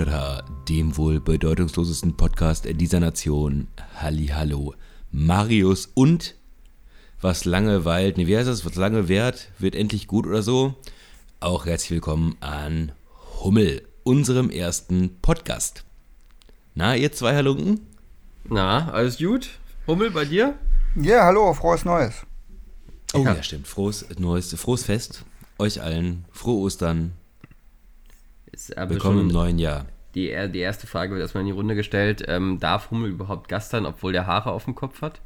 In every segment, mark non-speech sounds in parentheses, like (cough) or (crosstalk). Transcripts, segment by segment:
Hautschada, dem wohl bedeutungslosesten Podcast dieser Nation. Hallo, Marius und was lange weilt, ne, wie heißt das, was lange währt, wird endlich gut oder so. Auch herzlich willkommen an Hummel, unserem ersten Podcast. Na, ihr zwei Halunken? Na, alles gut? Hummel, bei dir? Ja, hallo, frohes Neues. Oh ja, ja stimmt. Frohes Neues, frohes Fest. Euch allen. Frohe Ostern. Willkommen im neuen Jahr. Die, die erste Frage wird erstmal in die Runde gestellt. Ähm, darf Hummel überhaupt gastern, obwohl der Haare auf dem Kopf hat?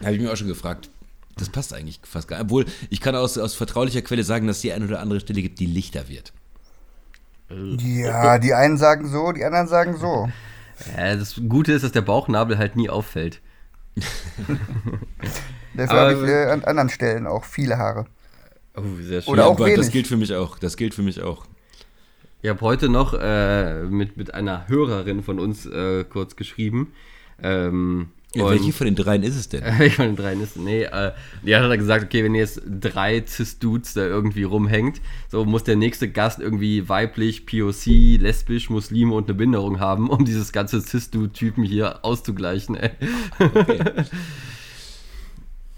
Habe ich mir auch schon gefragt. Das passt eigentlich fast gar nicht. Obwohl, ich kann aus, aus vertraulicher Quelle sagen, dass es die eine oder andere Stelle gibt, die lichter wird. Ja, die einen sagen so, die anderen sagen so. Ja, das Gute ist, dass der Bauchnabel halt nie auffällt. (laughs) Dafür habe ich äh, an anderen Stellen auch viele Haare. Oh, sehr schön. Oder ja, auch wenig. Das gilt für mich auch. Das gilt für mich auch. Ich habe heute noch äh, mit, mit einer Hörerin von uns äh, kurz geschrieben. Ähm, ja, welche von den dreien ist es denn? (laughs) welche von den dreien ist es? Nee, äh, die hat dann gesagt, okay, wenn jetzt drei Cis-Dudes da irgendwie rumhängt, so muss der nächste Gast irgendwie weiblich, POC, lesbisch, Muslime und eine Behinderung haben, um dieses ganze Cis-Dude-Typen hier auszugleichen, ey. Okay. (laughs)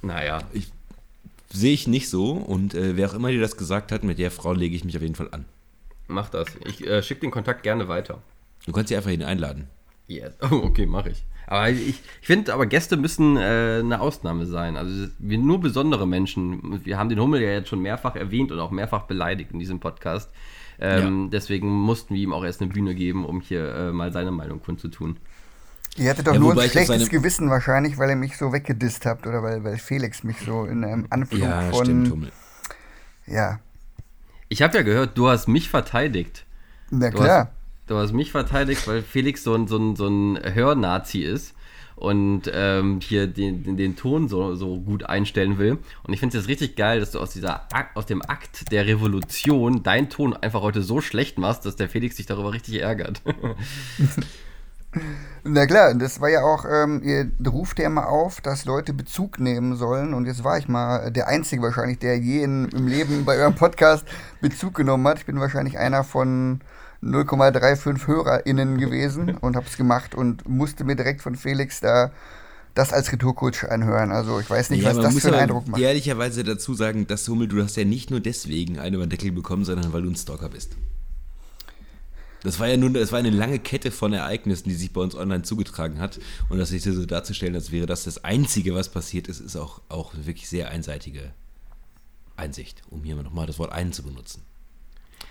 naja. Ich, sehe ich nicht so und äh, wer auch immer dir das gesagt hat, mit der Frau lege ich mich auf jeden Fall an. Mach das. Ich äh, schicke den Kontakt gerne weiter. Du kannst sie einfach hin einladen. Yes. (laughs) Oh, okay, mache ich. Aber ich, ich finde, aber Gäste müssen äh, eine Ausnahme sein. Also wir, nur besondere Menschen. Wir haben den Hummel ja jetzt schon mehrfach erwähnt und auch mehrfach beleidigt in diesem Podcast. Ähm, ja. Deswegen mussten wir ihm auch erst eine Bühne geben, um hier äh, mal seine Meinung kundzutun. Ihr hattet doch ja, nur ein schlechtes Gewissen wahrscheinlich, weil ihr mich so weggedisst habt oder weil, weil Felix mich so in einem Anflug ja, von. Stimmt, Hummel. Ja. Ich habe ja gehört, du hast mich verteidigt. Na klar. Du hast, du hast mich verteidigt, weil Felix so ein, so ein, so ein Hörnazi ist und ähm, hier den, den, den, Ton so, so gut einstellen will. Und ich finde es jetzt richtig geil, dass du aus, dieser, aus dem Akt der Revolution deinen Ton einfach heute so schlecht machst, dass der Felix sich darüber richtig ärgert. (laughs) (laughs) Na klar, das war ja auch, ähm, ihr ruft ja immer auf, dass Leute Bezug nehmen sollen. Und jetzt war ich mal der Einzige wahrscheinlich, der je in, im Leben bei eurem Podcast Bezug genommen hat. Ich bin wahrscheinlich einer von 0,35 HörerInnen gewesen und habe es gemacht und musste mir direkt von Felix da das als Retourcoach anhören. Also ich weiß nicht, ja, was das für einen Eindruck macht. Ehrlicherweise dazu sagen, dass Hummel, du hast ja nicht nur deswegen einen über den Deckel bekommen, sondern weil du ein Stalker bist. Das war ja nun, das war eine lange Kette von Ereignissen, die sich bei uns online zugetragen hat. Und das sich so darzustellen, als wäre das das Einzige, was passiert ist, ist auch, auch wirklich sehr einseitige Einsicht, um hier nochmal das Wort einen zu benutzen.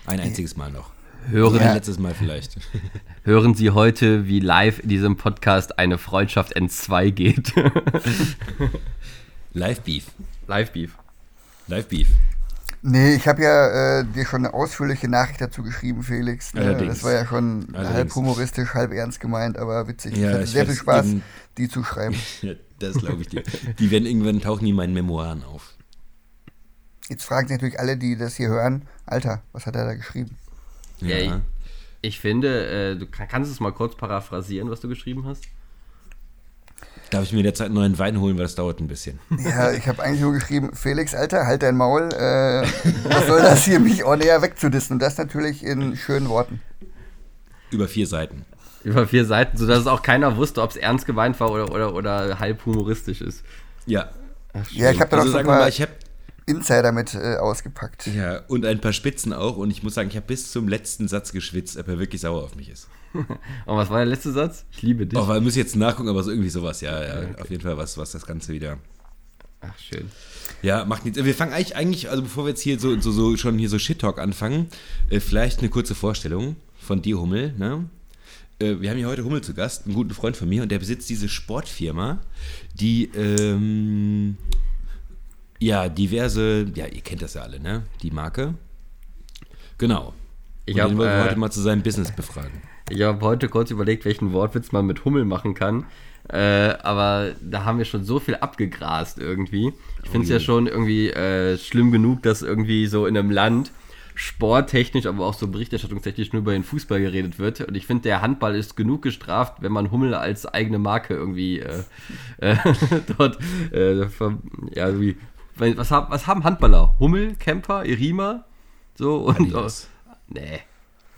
Ein einziges Mal noch. Hören, ja. letztes Mal vielleicht. (laughs) Hören Sie heute, wie live in diesem Podcast eine Freundschaft N2 geht. (laughs) Live Beef. Live Beef. Live Beef. Nee, ich habe ja äh, dir schon eine ausführliche Nachricht dazu geschrieben, Felix. Ne? Das war ja schon Allerdings. halb humoristisch, halb ernst gemeint, aber witzig. Ja, ich hatte sehr viel Spaß, eben, die zu schreiben. (laughs) ja, das glaube ich dir. Die werden irgendwann tauchen die in meinen Memoiren auf. Jetzt fragen sich natürlich alle, die das hier hören, Alter, was hat er da geschrieben? Ja, ja ich, ich, finde, äh, du kannst es mal kurz paraphrasieren, was du geschrieben hast. Darf ich mir derzeit einen neuen Wein holen, weil das dauert ein bisschen. Ja, ich habe eigentlich nur geschrieben, Felix, Alter, halt dein Maul. Äh, was soll das hier, mich auch näher wegzudissen? Und das natürlich in schönen Worten. Über vier Seiten. Über vier Seiten, sodass es auch keiner wusste, ob es ernst gemeint war oder, oder, oder halb humoristisch ist. Ja. Ach, ja, ich habe da also, noch so ein paar ich hab, Insider mit äh, ausgepackt. Ja, und ein paar Spitzen auch. Und ich muss sagen, ich habe bis zum letzten Satz geschwitzt, ob er wirklich sauer auf mich ist. (laughs) Und was war der letzte Satz? Ich liebe dich. Oh, wir müssen jetzt nachgucken, aber so irgendwie sowas, ja, ja. Okay. Auf jeden Fall was, was das Ganze wieder. Ach, schön. Ja, macht nichts. Wir fangen eigentlich, eigentlich, also bevor wir jetzt hier so, so, so schon hier so Shit-Talk anfangen, äh, vielleicht eine kurze Vorstellung von dir, Hummel, ne? Äh, wir haben hier heute Hummel zu Gast, einen guten Freund von mir, und der besitzt diese Sportfirma, die, ähm, ja, diverse, ja, ihr kennt das ja alle, ne? Die Marke. Genau. Ich habe äh, heute mal zu seinem Business befragen. Ich habe heute kurz überlegt, welchen Wortwitz man mit Hummel machen kann. Äh, aber da haben wir schon so viel abgegrast irgendwie. Ich finde es oh ja schon irgendwie äh, schlimm genug, dass irgendwie so in einem Land sporttechnisch, aber auch so berichterstattungstechnisch nur über den Fußball geredet wird. Und ich finde, der Handball ist genug gestraft, wenn man Hummel als eigene Marke irgendwie äh, äh (laughs) dort äh, ja, irgendwie was, haben, was haben Handballer? Hummel, Kemper, Irima? So und. Adidas. nee.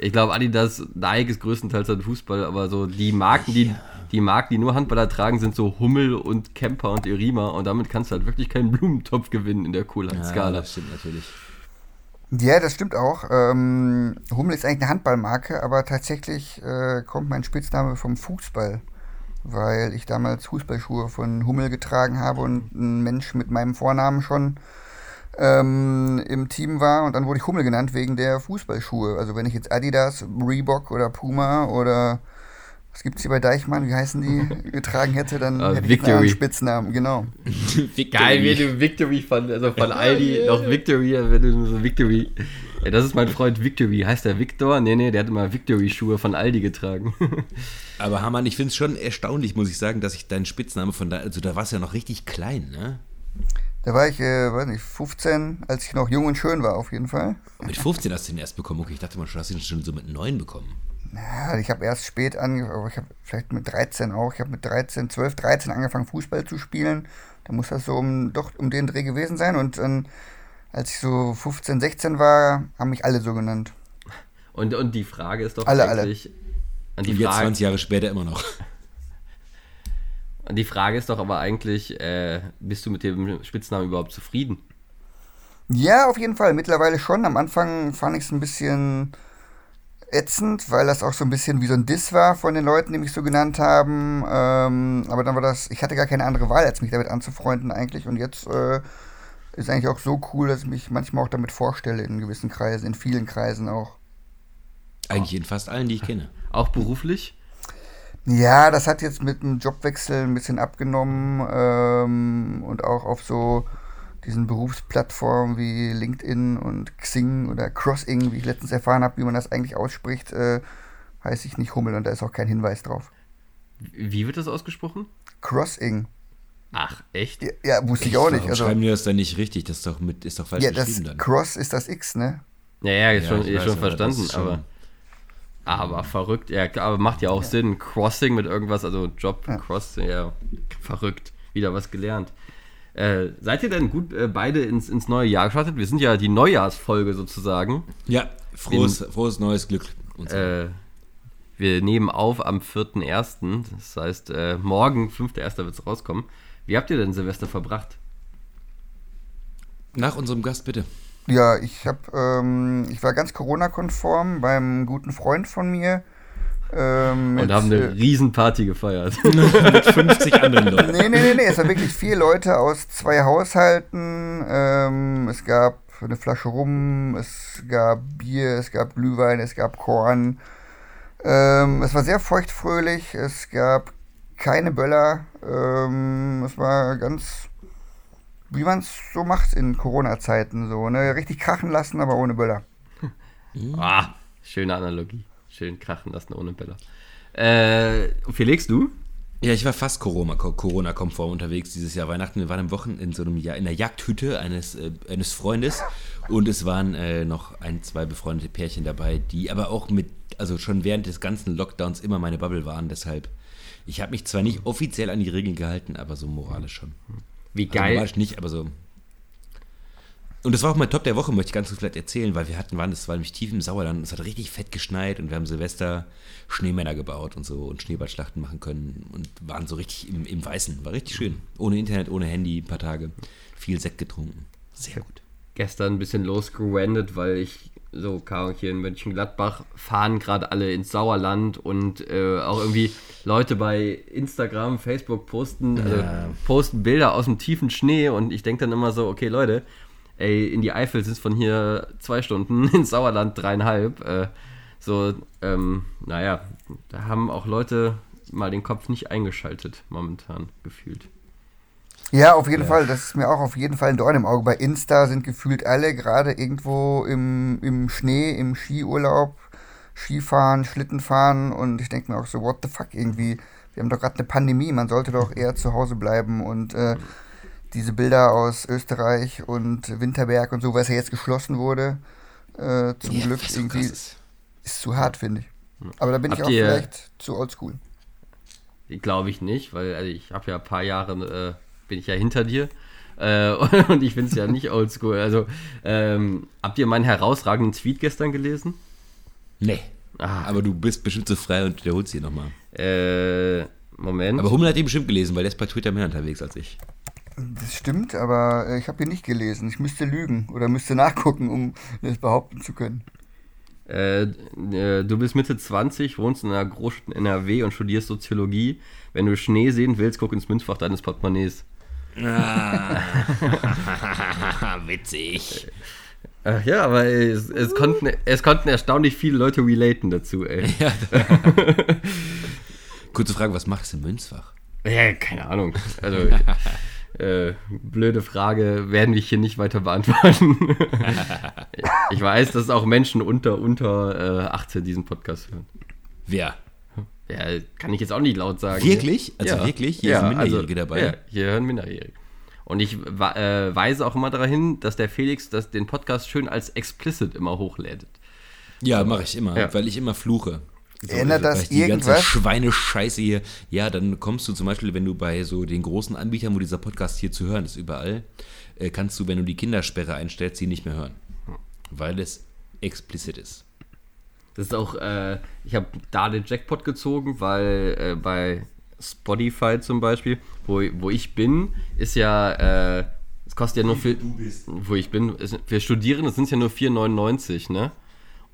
Ich glaube, Adidas, Nike ist größtenteils halt Fußball, aber so die Marken, die, die Marken, die nur Handballer tragen, sind so Hummel und Kemper und Erima und damit kannst du halt wirklich keinen Blumentopf gewinnen in der Coolheitsskala. Ja, das stimmt natürlich. Ja, das stimmt auch. Ähm, Hummel ist eigentlich eine Handballmarke, aber tatsächlich äh, kommt mein Spitzname vom Fußball, weil ich damals Fußballschuhe von Hummel getragen habe und ein Mensch mit meinem Vornamen schon ähm, im Team war und dann wurde ich Hummel genannt wegen der Fußballschuhe. Also wenn ich jetzt Adidas, Reebok oder Puma oder was gibt es hier bei Deichmann, wie heißen die, (laughs) getragen hätte, dann Ah, hätte Victory. ich einen Spitznamen, genau. (laughs) Geil, wie du Victory von, also von Aldi noch Victory, wenn du so Victory. Ja, das ist mein Freund Victory. Heißt der Victor? Nee, nee, der hat immer Victory-Schuhe von Aldi getragen. (laughs) Aber Hamann, ich finde es schon erstaunlich, muss ich sagen, dass ich deinen Spitzname von da, also da warst du ja noch richtig klein, ne? Da war ich, äh, weiß nicht, 15, als ich noch jung und schön war, auf jeden Fall. Und mit 15 hast du den erst bekommen. Okay, ich dachte mal, du hast ihn schon so mit 9 bekommen. Ja, ich habe erst spät angefangen, aber ich habe vielleicht mit 13 auch. Ich habe mit 13, 12, 13 angefangen, Fußball zu spielen. Da muss das so um, doch um den Dreh gewesen sein. Und dann, als ich so 15, 16 war, haben mich alle so genannt. Und, und die Frage ist doch Alle, alle. eigentlich. Und die, Und jetzt Frage, 20 Jahre später immer noch. Die Frage ist doch aber eigentlich, äh, bist du mit dem Spitznamen überhaupt zufrieden? Ja, auf jeden Fall. Mittlerweile schon. Am Anfang fand ich es ein bisschen ätzend, weil das auch so ein bisschen wie so ein Diss war von den Leuten, die mich so genannt haben. Ähm, aber dann war das, ich hatte gar keine andere Wahl, als mich damit anzufreunden eigentlich. Und jetzt äh, ist eigentlich auch so cool, dass ich mich manchmal auch damit vorstelle in gewissen Kreisen, in vielen Kreisen auch. Eigentlich in fast allen, die ich kenne. Auch beruflich? Ja, das hat jetzt mit dem Jobwechsel ein bisschen abgenommen ähm, und auch auf so diesen Berufsplattformen wie LinkedIn und Xing oder Crossing, wie ich letztens erfahren habe, wie man das eigentlich ausspricht, äh, heiße ich nicht Hummel und da ist auch kein Hinweis drauf. Wie wird das ausgesprochen? Crossing. Ach, echt? Ja, ja wusste ich auch nicht. Warum Also, schreiben die das dann nicht richtig? Das ist doch, mit, ist doch falsch ja, das geschrieben dann. Cross ist das X, ne? Ja, ja, ist Ja, schon, ich ist weiß, schon aber das verstanden, ist schon- aber. Verrückt, ja, aber macht ja auch Sinn. Crossing mit irgendwas, also Job, Crossing, ja, verrückt. Wieder was gelernt. Äh, seid ihr denn gut äh, beide ins, ins neue Jahr gestartet? Wir sind ja die Neujahrsfolge sozusagen. Ja, frohes, frohes neues Glück. Und so. Äh, wir nehmen auf am 4.1., das heißt, äh, morgen, 5.1. wird es rauskommen. Wie habt ihr denn Silvester verbracht? Nach unserem Gast bitte. Ja, ich habe, ähm, ich war ganz Corona-konform beim guten Freund von mir. Ähm, Und mit, haben eine äh, Riesenparty gefeiert. (laughs) Mit 50 anderen Leuten. Nee, nee, nee, nee, es waren wirklich vier Leute aus zwei Haushalten. Ähm, es gab eine Flasche Rum, es gab Bier, es gab Glühwein, es gab Korn. Ähm, es war sehr feuchtfröhlich, es gab keine Böller. Ähm, es war ganz, wie man es so macht in Corona-Zeiten. So, ne? Richtig krachen lassen, aber ohne Böller. (laughs) ah, schöne Analogie. Schön krachen lassen ohne Bälle. Äh, Felix, du? Ja, ich war fast Corona- Corona-konform unterwegs dieses Jahr Weihnachten. Wir waren am Wochenende in so einem ja in der Jagdhütte eines, äh, eines Freundes und es waren äh, noch ein, zwei befreundete Pärchen dabei, die aber auch mit, also schon während des ganzen Lockdowns immer meine Bubble waren. Deshalb, ich habe mich zwar nicht offiziell an die Regeln gehalten, aber so moralisch schon. Wie Also geil. moralisch nicht, aber so. Und das war auch mein Top der Woche, möchte ich ganz kurz vielleicht erzählen, weil wir hatten, waren, das war nämlich tief im Sauerland und es hat richtig fett geschneit und wir haben Silvester Schneemänner gebaut und so und Schneeballschlachten machen können und waren so richtig im, im Weißen. War richtig schön. Ohne Internet, ohne Handy, ein paar Tage. Viel Sekt getrunken. Sehr gut. Gestern ein bisschen losgerandet, weil ich so, Ahnung, hier in Mönchengladbach fahren gerade alle ins Sauerland und äh, auch irgendwie Leute bei Instagram, Facebook posten, also Ja. posten Bilder aus dem tiefen Schnee und ich denke dann immer so, okay Leute, ey, in die Eifel sind es von hier zwei Stunden, (laughs) ins Sauerland dreieinhalb. Äh, so, ähm, naja, da haben auch Leute mal den Kopf nicht eingeschaltet, momentan gefühlt. Ja, auf jeden Fall. Das ist mir auch auf jeden Fall ein Dorn im Auge. Bei Insta sind gefühlt alle gerade irgendwo im, im Schnee, im Skiurlaub, Skifahren, Schlittenfahren und ich denke mir auch so, what the fuck irgendwie. Wir haben doch gerade eine Pandemie, man sollte doch eher zu Hause bleiben und äh, diese Bilder aus Österreich und Winterberg und so, was ja jetzt geschlossen wurde, äh, zum Ja, Glück so irgendwie ist. ist zu hart, finde ich. Aber da bin ich Habt auch ihr- vielleicht zu oldschool. Glaube ich nicht, weil also ich habe ja ein paar Jahre, äh, bin ich ja hinter dir. Äh, (laughs) und ich finde es ja nicht oldschool. Also, ähm, habt ihr meinen herausragenden Tweet gestern gelesen? Nee. Ah. Aber du bist bestimmt so frei und wiederholst sie nochmal. Äh, Moment. Aber Hummel hat ihn bestimmt gelesen, weil der ist bei Twitter mehr unterwegs als ich. Das stimmt, aber äh, ich habe ihn nicht gelesen. Ich müsste lügen oder müsste nachgucken, um das behaupten zu können. Äh, äh, du bist Mitte 20, wohnst in einer Großstadt in NRW und studierst Soziologie. Wenn du Schnee sehen willst, guck ins Münzfach deines Portemonnaies. Ah. (laughs) Witzig. Ach ja, aber es, es, konnten, es konnten erstaunlich viele Leute relaten dazu, ey. Ja. (laughs) (laughs) Kurze Frage, was machst du im Münzfach? Ja, keine Ahnung. Also, äh, blöde Frage, werden wir hier nicht weiter beantworten. ich weiß, dass auch Menschen unter, unter äh, 18 diesen Podcast hören. Wer? Ja, kann ich jetzt auch nicht laut sagen. Wirklich? Also ja. wirklich? Hier ja, sind Minderjährige also, dabei? Ja, hier hören Minderjährige. Und ich äh, weise auch immer darauf hin, dass der Felix das, den Podcast schön als explicit immer hochlädt. Ja, mache ich immer, ja. weil ich immer fluche. So, Erinnert das die irgendwas? ganze Schweinescheiße hier. Ja, dann kommst du zum Beispiel, wenn du bei so den großen Anbietern, wo dieser Podcast hier zu hören ist, überall, äh, kannst du, wenn du die Kindersperre einstellst, sie nicht mehr hören. Weil es explizit ist. Das ist auch, äh, ich habe da den Jackpot gezogen, weil äh, bei Spotify zum Beispiel, wo, wo ich bin, ist ja, äh, es kostet ja nur für, wo ich bin, ist, für Studierende sind es ja nur 4,99, ne?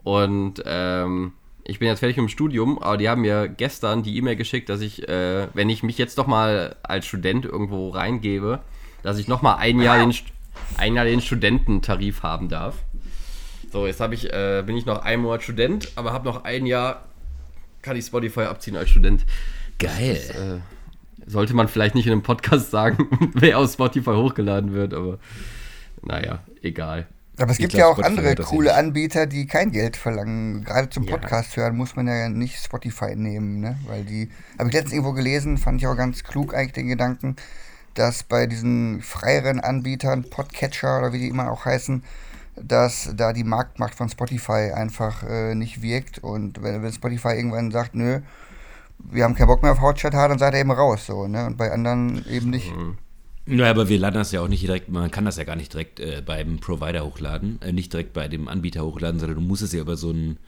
Und, ähm, ich bin jetzt fertig mit dem Studium, aber die haben mir gestern die E-Mail geschickt, dass ich, äh, wenn ich mich jetzt doch mal als Student irgendwo reingebe, dass ich noch mal ein Jahr den, ein Jahr den Studententarif haben darf. So, jetzt ich, äh, bin ich noch ein Monat Student, aber habe noch ein Jahr, kann ich Spotify abziehen als Student. Geil. Das, äh, sollte man vielleicht nicht in einem Podcast sagen, (laughs) wer aus Spotify hochgeladen wird, aber naja, egal. Aber es gibt glaub, ja auch Spotify andere coole Anbieter, die kein Geld verlangen. Gerade zum Podcast ja. hören muss man ja nicht Spotify nehmen, ne? Weil die, habe ich letztens irgendwo gelesen, fand ich auch ganz klug eigentlich den Gedanken, dass bei diesen freieren Anbietern, Podcatcher oder wie die immer auch heißen, dass da die Marktmacht von Spotify einfach äh, nicht wirkt. Und wenn, wenn Spotify irgendwann sagt, nö, wir haben keinen Bock mehr auf Hotchat, dann seid ihr eben raus. So, ne? Und bei anderen eben nicht. Mhm. Ja, aber wir laden das ja auch nicht direkt, man kann das ja gar nicht direkt äh, beim Provider hochladen, äh, nicht direkt bei dem Anbieter hochladen, sondern du musst es ja über so einen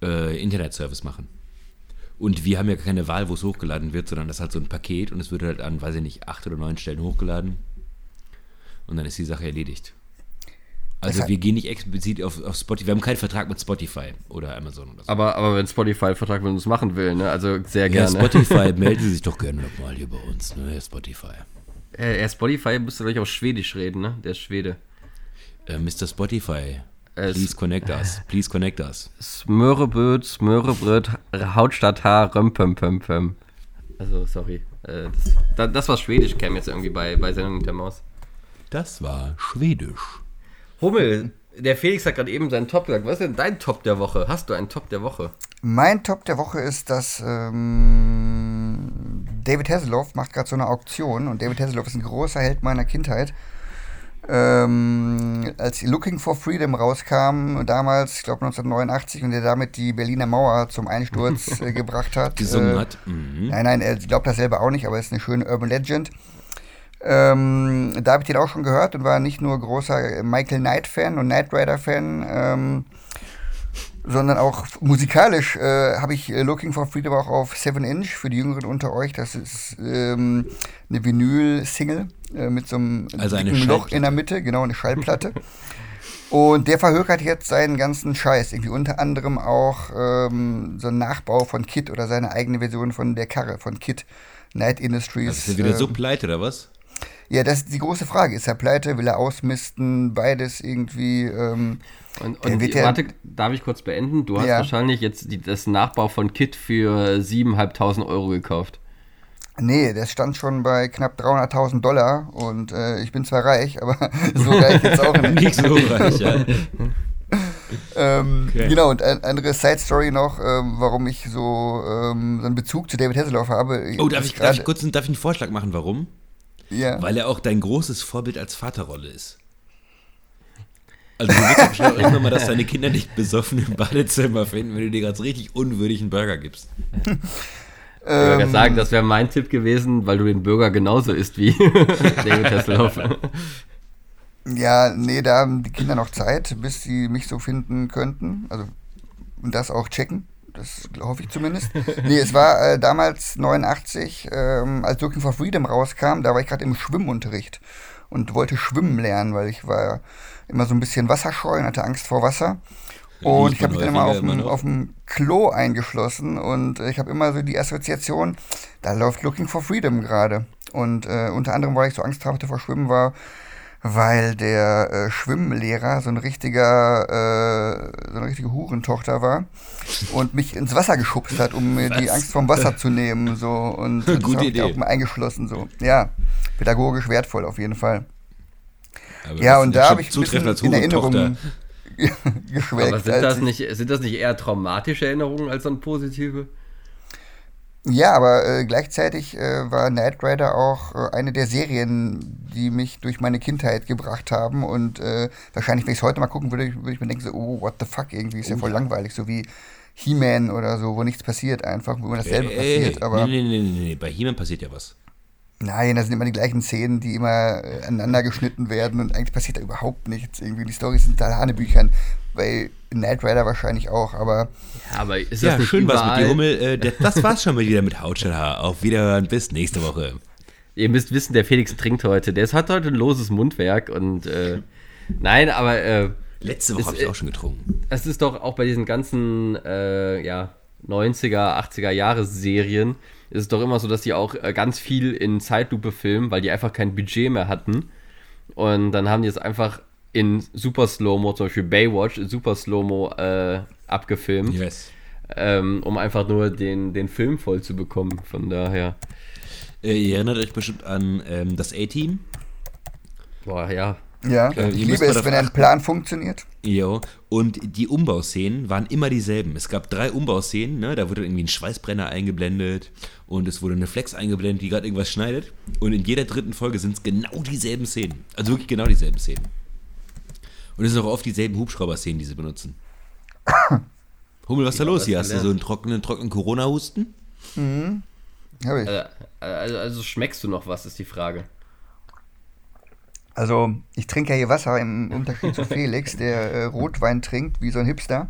äh, Internetservice machen. Und wir haben ja keine Wahl, wo es hochgeladen wird, sondern das ist halt so ein Paket und es wird halt an, weiß ich nicht, acht oder neun Stellen hochgeladen. Und dann ist die Sache erledigt. Also wir gehen nicht explizit auf, auf Spotify, wir haben keinen Vertrag mit Spotify oder Amazon oder so. Aber, aber wenn Spotify einen Vertrag mit uns machen will, ne? also sehr gerne. Ja, Spotify, (laughs) melden sich doch gerne nochmal hier bei uns, ne? Spotify. Äh, Spotify müsste gleich auf Schwedisch reden, ne? Der ist Schwede. Äh, Mr. Spotify, please connect us. Please connect us. Smöreböd, Smörebröt, Hautstadt Haar, Römpömpömpöm. Also, sorry. Äh, das, das, war Schwedisch, käme jetzt irgendwie bei, bei Sendung der Maus. Das war Schwedisch. Hummel, der Felix hat gerade eben seinen Top gesagt. Was ist denn dein Top der Woche? Hast du einen Top der Woche? Mein Top der Woche ist, dass ähm, David Hasselhoff macht gerade so eine Auktion und David Hasselhoff ist ein großer Held meiner Kindheit. Ähm, als Looking for Freedom rauskam, damals, ich glaube 1989, und er damit die Berliner Mauer zum Einsturz äh, (laughs) gebracht hat. Gesungen äh, hat. Mhm. Nein, nein, er glaubt das selber auch nicht, aber es ist eine schöne Urban Legend. Ähm, da habe ich den auch schon gehört und war nicht nur großer Michael Knight-Fan und Knight Rider-Fan. Ähm, sondern auch musikalisch äh, habe ich äh, Looking for Freedom auch auf 7 Inch für die Jüngeren unter euch. Das ist ähm, eine Vinyl-Single äh, mit so einem also Loch in der Mitte, genau, eine Schallplatte. Und der verhökert jetzt seinen ganzen Scheiß. Irgendwie unter anderem auch ähm, so ein Nachbau von Kit oder seine eigene Version von der Karre von Kit Night Industries. Also ist er wieder ähm, so pleite oder was? Ja, das ist die große Frage. Ist er pleite? Will er ausmisten? Beides irgendwie. Ähm, und, und die, warte, darf ich kurz beenden? Du hast ja. wahrscheinlich jetzt die, das Nachbau von Kit für 7.500 Euro gekauft. Nee, das stand schon bei knapp 300.000 Dollar und äh, ich bin zwar reich, aber (laughs) so reich jetzt auch nicht. nicht so reich, ja. (laughs) ähm, okay. Genau, und eine andere Side-Story noch, ähm, warum ich so, ähm, so einen Bezug zu David Hasselhoff habe. Oh, darf ich, darf ich kurz darf ich einen Vorschlag machen, warum? Ja. Weil er auch dein großes Vorbild als Vaterrolle ist. Also du willst bestimmt auch irgendwann mal, dass deine Kinder nicht besoffen im Badezimmer finden, wenn du dir ganz richtig unwürdigen Burger gibst. (laughs) Ich würde ähm, sagen, das wäre mein Tipp gewesen, weil du den Burger genauso isst wie (laughs) David Hasselhoff. Ja, nee, da haben die Kinder noch Zeit, bis sie mich so finden könnten. Also und das auch checken. Das hoffe ich zumindest. nee, es war äh, damals 89, ähm, als Looking for Freedom rauskam, da war ich gerade im Schwimmunterricht und wollte schwimmen lernen, weil ich war immer so ein bisschen wasserscheu und hatte Angst vor Wasser. Und ich habe mich dann immer auf, dem, auf dem Klo eingeschlossen und ich habe immer so die Assoziation, da läuft Looking for Freedom gerade. Und äh, unter anderem, weil ich so Angst hatte vor Schwimmen, war, weil der äh, Schwimmlehrer so ein richtiger, äh, so eine richtige Hurentochter war und mich ins Wasser geschubst hat, um mir die Angst vom Wasser zu nehmen. So. Und (laughs) Gute habe Idee. ich auch mal eingeschlossen. So. Ja, pädagogisch wertvoll auf jeden Fall. Aber ja, und da habe ich ein bisschen in Hurentochter. Erinnerung (laughs) geschwelgt. Aber sind das, ich- nicht, sind das nicht eher traumatische Erinnerungen als dann positive? Ja, aber äh, gleichzeitig äh, war Knight Rider auch äh, eine der Serien, die mich durch meine Kindheit gebracht haben. Und äh, wahrscheinlich, wenn ich es heute mal gucken würde, würde ich mir denken, so, oh, what the fuck, irgendwie ist ja voll langweilig, so wie He-Man oder so, wo nichts passiert einfach, wo immer dasselbe Ey, passiert. Aber nee, nee, nee, nee, nee, bei He-Man passiert ja was. Nein, das sind immer die gleichen Szenen, die immer äh, aneinander geschnitten werden und eigentlich passiert da überhaupt nichts. Irgendwie die Storys sind da Hanebüchern. Bei Knight Rider wahrscheinlich auch, aber Ja, aber ist das Ja, nicht schön was mit überall? dir, Hummel. Äh, das, (laughs) das war's schon mal wieder mit Hautschalhaar. Auf Wiederhören, bis nächste Woche. Ihr müsst wissen, der Felix trinkt heute. Der hat heute ein loses Mundwerk und äh, nein, aber äh, Letzte Woche habe ich auch schon getrunken. es ist doch auch bei diesen ganzen äh, ja, 90er, 80er Jahre Serien ist es doch immer so, dass die auch äh, ganz viel in Zeitlupe filmen, weil die einfach kein Budget mehr hatten. Und dann haben die es einfach in Super Slow-Mo, zum Beispiel Baywatch, in Super Slow-Mo äh, abgefilmt, Yes. ähm, um einfach nur den, den Film voll zu bekommen. Von daher, Äh, ihr erinnert euch bestimmt an ähm, das A-Team. boah, ja. Ja, Äh, ich liebe es, wenn ein. Plan funktioniert. Jo. Und die Umbauszenen waren immer dieselben. Es gab drei Umbauszenen, ne? da wurde irgendwie ein Schweißbrenner eingeblendet und es wurde eine Flex eingeblendet, die gerade irgendwas schneidet. Und in jeder dritten Folge sind es genau dieselben Szenen. Also wirklich genau dieselben Szenen. Und es sind auch oft dieselben Hubschrauber-Szenen, die sie benutzen. (laughs) Hummel, was ist da Ja, los hier? Hast du so einen trockenen, trockenen Corona-Husten? Hab ich. Äh, Also, also schmeckst du noch was, ist die Frage. Also, ich trinke ja hier Wasser im Unterschied zu (laughs) Felix, der äh, Rotwein trinkt, wie so ein Hipster.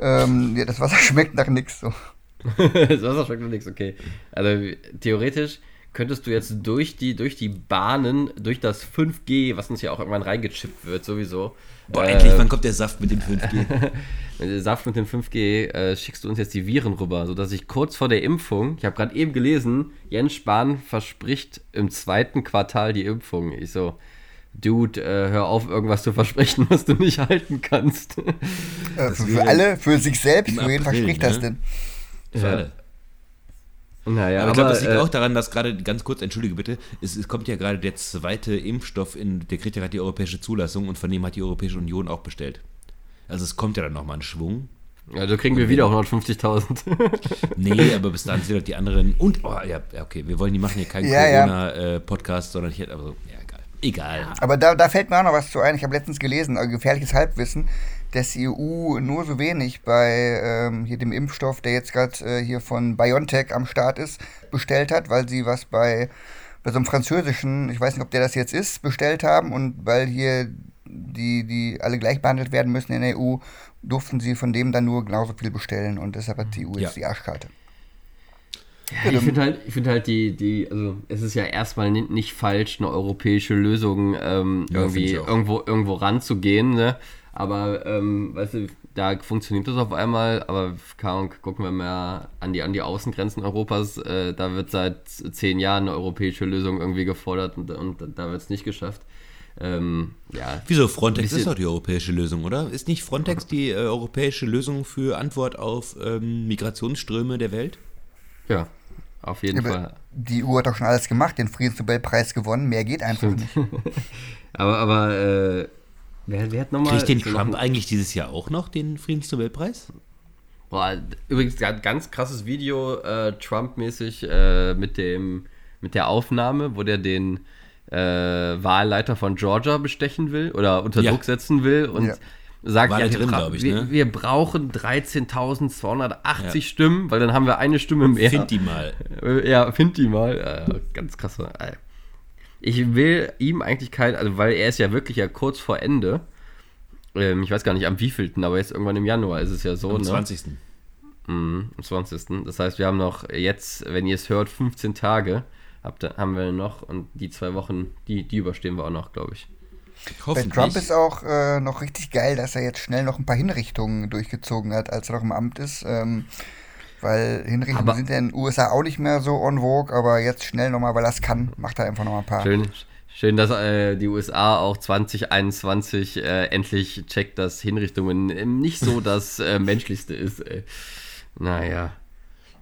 Ähm, ja, das Wasser (laughs) schmeckt nach nichts. So. (laughs) das Wasser schmeckt noch nichts, okay. Also theoretisch könntest du jetzt durch die, durch die Bahnen, durch das 5G, was uns ja auch irgendwann reingechippt wird, sowieso. Boah, äh, endlich, wann kommt der Saft mit dem 5G? mit dem Saft mit dem 5G äh, schickst du uns jetzt die Viren rüber, sodass ich kurz vor der Impfung, ich habe gerade eben gelesen, Jens Spahn verspricht im zweiten Quartal die Impfung. Ich so, Dude, äh, hör auf, irgendwas zu versprechen, (laughs) was du nicht halten kannst. Äh, für, alle, für sich selbst, für wen April, verspricht das ne? denn? Für alle. Naja, aber ich glaube, das liegt äh, auch daran, dass gerade, ganz kurz, entschuldige bitte, es, es kommt ja gerade der zweite Impfstoff in, der kriegt ja gerade die europäische Zulassung und von dem hat die Europäische Union auch bestellt. Also es kommt ja dann nochmal ein Schwung. ja, da kriegen wir wieder 150.000. (laughs) Nee, aber bis dahin sind doch die anderen. Und, oh ja, ja, okay, wir wollen, die machen hier keinen Ja, ja. Corona-Podcast, sondern hier, aber so, ja, egal. Egal. Aber da, da fällt mir auch noch was zu ein. Ich habe letztens gelesen, äh, gefährliches Halbwissen, dass die EU nur so wenig bei ähm, hier dem Impfstoff, der jetzt gerade äh, hier von BioNTech am Start ist, bestellt hat, weil sie was bei, bei so einem französischen, ich weiß nicht, ob der das jetzt ist, bestellt haben und weil hier die, die alle gleich behandelt werden müssen in der EU, durften sie von dem dann nur genauso viel bestellen und deshalb hat die EU Ja. jetzt die Arschkarte. Ja, ich finde halt, ich finde halt die, die, also es ist ja erstmal ni- nicht falsch, eine europäische Lösung ähm, Ja, irgendwie irgendwo, irgendwo ranzugehen, ne? Aber, ähm, weißt du, da funktioniert das auf einmal, aber Ahnung, gucken wir mal an die, an die Außengrenzen Europas, äh, da wird seit zehn Jahren eine europäische Lösung irgendwie gefordert und, und da wird es nicht geschafft. Ähm, ja, Wieso? Frontex ist doch die europäische Lösung, oder? Ist nicht Frontex die äh, europäische Lösung für Antwort auf ähm, Migrationsströme der Welt? ja, auf jeden Aber Fall. die EU hat doch schon alles gemacht, den Friedensnobelpreis gewonnen, mehr geht einfach Stimmt. nicht. (laughs) Aber, aber, äh, wer, wer hat nochmal. Kriegt den Trump eigentlich dieses Jahr auch noch den Friedensnobelpreis? Boah, übrigens ganz, ganz krasses Video, äh, Trump-mäßig, äh, mit dem mit der Aufnahme, wo der den äh, Wahlleiter von Georgia bestechen will oder unter Ja. Druck setzen will und Ja. sagt, ja, wir, drin, ich, wir, ne? wir brauchen 13.280 Ja. Stimmen, weil dann haben wir eine Stimme mehr. Find die mal. Äh, Ja, find die mal. Äh, ganz krass. Äh. Ich will ihm eigentlich kein, also weil er ist ja wirklich ja kurz vor Ende. Ähm, ich weiß gar nicht, am wievielten, aber jetzt irgendwann im Januar ist es ja so, Am ne? 20. Mhm, am 20. Das heißt, wir haben noch jetzt, wenn ihr es hört, 15 Tage habt, haben wir noch und die zwei Wochen, die, die überstehen wir auch noch, glaube ich. Bei. Trump ist auch äh, noch richtig geil, dass er jetzt schnell noch ein paar Hinrichtungen durchgezogen hat, als er noch im Amt ist. Ähm, weil Hinrichtungen Aber- sind ja in den USA auch nicht mehr so on vogue, aber jetzt schnell nochmal, weil er es kann, macht er einfach nochmal ein paar. Schön, schön dass äh, die USA auch 2021 äh, endlich checkt, dass Hinrichtungen ähm, nicht so das äh, menschlichste ist. Ey. Naja.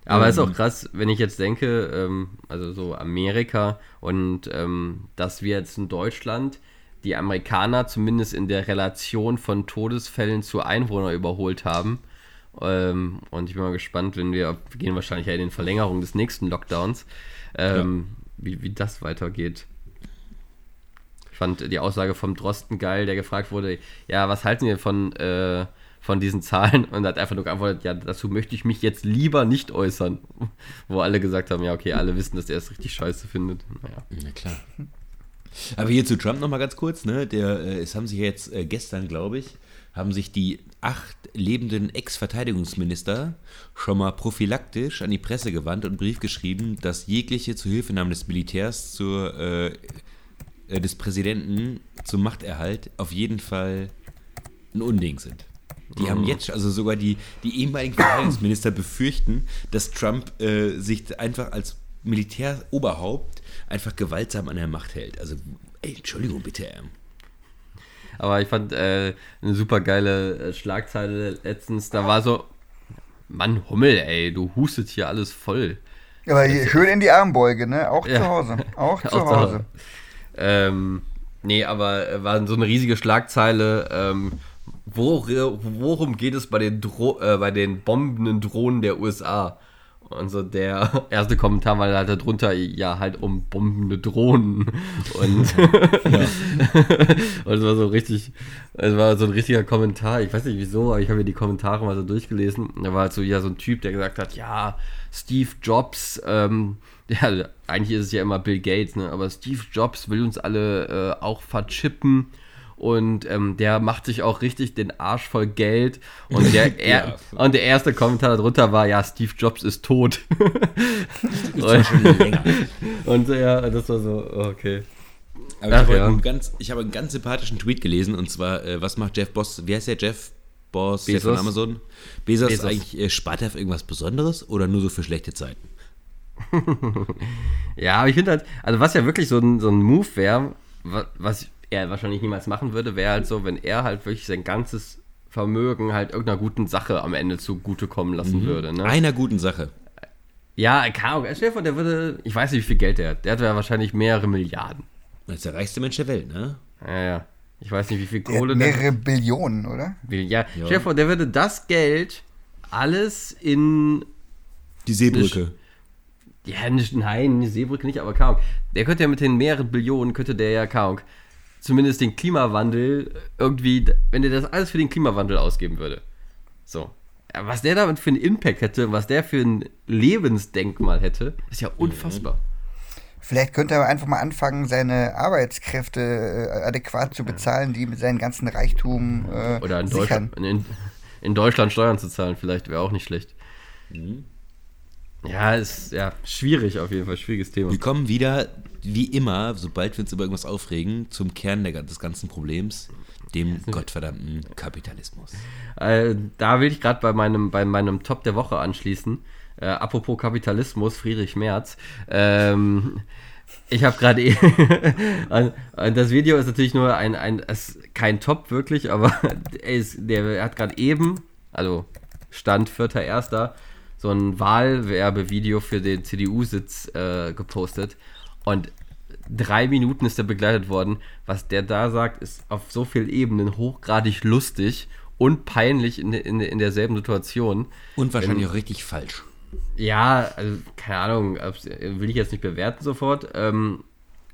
Aber ist auch krass, wenn ich jetzt denke, ähm, also so Amerika und ähm, dass wir jetzt in Deutschland die Amerikaner zumindest in der Relation von Todesfällen zu Einwohnern überholt haben. Ähm, und ich bin mal gespannt, wenn wir, wir gehen wahrscheinlich ja in den Verlängerung des nächsten Lockdowns, ähm, wie, wie das weitergeht. Ich fand die Aussage vom Drosten geil, der gefragt wurde, ja, was halten wir von, äh, von diesen Zahlen? Und er hat einfach nur geantwortet, ja, dazu möchte ich mich jetzt lieber nicht äußern. Wo alle gesagt haben, ja, okay, alle wissen, dass er es richtig scheiße findet. Naja. Na klar. Aber hier zu Trump nochmal ganz kurz, ne? Der, äh, es haben sich jetzt äh, gestern, glaube ich, haben sich die acht lebenden Ex-Verteidigungsminister schon mal prophylaktisch an die Presse gewandt und einen Brief geschrieben, dass jegliche Zuhilfenahme des Militärs zur, äh, äh, des Präsidenten zum Machterhalt auf jeden Fall ein Unding sind. Die haben jetzt, also sogar die, die ehemaligen Verteidigungsminister befürchten, dass Trump äh, sich einfach als Militäroberhaupt einfach gewaltsam an der Macht hält. Also, ey, Entschuldigung bitte. ähm. Aber ich fand äh, eine super geile äh, Schlagzeile letztens, da war so, Mann, Hummel, ey, du hustet hier alles voll. Aber hier, schön in die Armbeuge, ne? Auch Ja. (laughs) zu Hause. Auch zu Auch zu Hause. Ähm, nee, aber äh, war so eine riesige Schlagzeile. Ähm, wor worum geht es bei den, Dro äh, bei den bombenden Drohnen der USA? Und so der (laughs) erste Kommentar war halt darunter, ja, halt um bombende Drohnen. Und, (laughs) (laughs) und es war so richtig, es war so ein richtiger Kommentar. Ich weiß nicht wieso, aber ich habe mir die Kommentare mal so durchgelesen. Da war halt so ja so ein Typ, der gesagt hat, ja, Steve Jobs, ähm, ja, eigentlich ist es ja immer Bill Gates, ne? aber Steve Jobs will uns alle äh, auch verchippen und ähm, der macht sich auch richtig den Arsch voll Geld und (laughs) der, er, und der erste Kommentar darunter war, ja, Steve Jobs ist tot. (laughs) und, Schon länger. (laughs) und ja, das war so, okay. Aber ich Ach habe ja. einen, ganz, ich habe einen ganz sympathischen Tweet gelesen und zwar, äh, was macht Jeff Boss, wie heißt der Jeff Boss der Bezos. von Amazon? Bezos, Bezos. eigentlich, äh, spart er auf irgendwas Besonderes oder nur so für schlechte Zeiten? Ja, aber ich finde halt, also was ja wirklich so ein, so ein Move wäre, wa- was er wahrscheinlich niemals machen würde, wäre halt so, wenn er halt wirklich sein ganzes Vermögen halt irgendeiner guten Sache am Ende zugutekommen lassen würde. Ne? Einer guten Sache. Ja, Ahnung, stell dir vor, der würde, ich weiß nicht, wie viel Geld der hat. Der hat ja wahrscheinlich mehrere Milliarden. Das ist der reichste Mensch der Welt, ne? Ja, ja. Ich weiß nicht, wie viel Der hat Kohle der mehrere Billionen, oder? will. Ja, stell dir vor, der würde das Geld alles in Die Seebrücke. Ja, nicht, nein, die Seebrücke nicht, aber Ahnung. Der könnte ja mit den mehreren Billionen, könnte der ja, Ahnung, zumindest den Klimawandel irgendwie, wenn der das alles für den Klimawandel ausgeben würde. So. Ja, Was der damit für einen Impact hätte, was der für ein Lebensdenkmal hätte, ist ja unfassbar. Vielleicht könnte er einfach mal anfangen, seine Arbeitskräfte äh, adäquat zu bezahlen, die mit seinem ganzen Reichtum äh, Oder in sichern. Deutschland, in, in Deutschland Steuern zu zahlen, vielleicht wäre auch nicht schlecht. Ja, ist ja schwierig auf jeden Fall, schwieriges Thema. Wir kommen wieder, wie immer, sobald wir uns über irgendwas aufregen, zum Kern der, des ganzen Problems, dem (laughs) gottverdammten Kapitalismus. Äh, da will ich gerade bei meinem, bei meinem Top der Woche anschließen. Äh, apropos Kapitalismus, Friedrich Merz. Ähm, ich habe gerade eh. (laughs) und- und das Video ist natürlich nur ein, ein kein Top wirklich, aber (laughs) er, ist, der hat gerade eben, also Stand 4.1., so ein Wahlwerbevideo für den CDU-Sitz äh, gepostet. Und drei Minuten ist er begleitet worden. Was der da sagt, ist auf so vielen Ebenen hochgradig lustig und peinlich in, in, in derselben Situation. Und wahrscheinlich auch richtig falsch. Ja, also keine Ahnung, ob's- will ich jetzt nicht bewerten sofort. Ähm,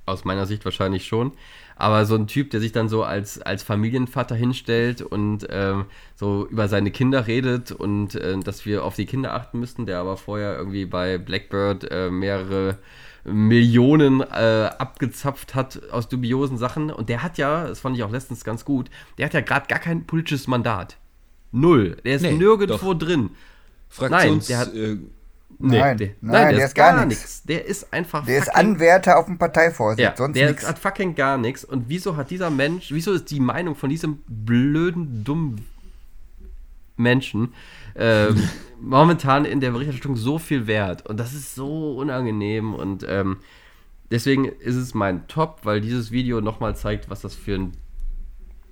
aus meiner Sicht wahrscheinlich schon. Aber so ein Typ, der sich dann so als, als Familienvater hinstellt und ähm, so über seine Kinder redet und äh, dass wir auf die Kinder achten müssten, der aber vorher irgendwie bei Blackbird äh, mehrere Millionen äh, abgezapft hat aus dubiosen Sachen. Und der hat ja, das fand ich auch letztens ganz gut, der hat ja gerade gar kein politisches Mandat. Null. Der ist Nee, nirgendwo doch. drin. Fraktions, der hat- äh, Nee, Nein, der, nein, der ist gar nix. nix. Der ist einfach Der ist Anwärter auf dem Parteivorsitz, ja, sonst der nichts. hat fucking gar nichts. Und wieso hat dieser Mensch, wieso ist die Meinung von diesem blöden, dummen Menschen ähm, (laughs) momentan in der Berichterstattung so viel wert? Und das ist so unangenehm. Und ähm, deswegen ist es mein Top, weil dieses Video nochmal zeigt, was das für ein.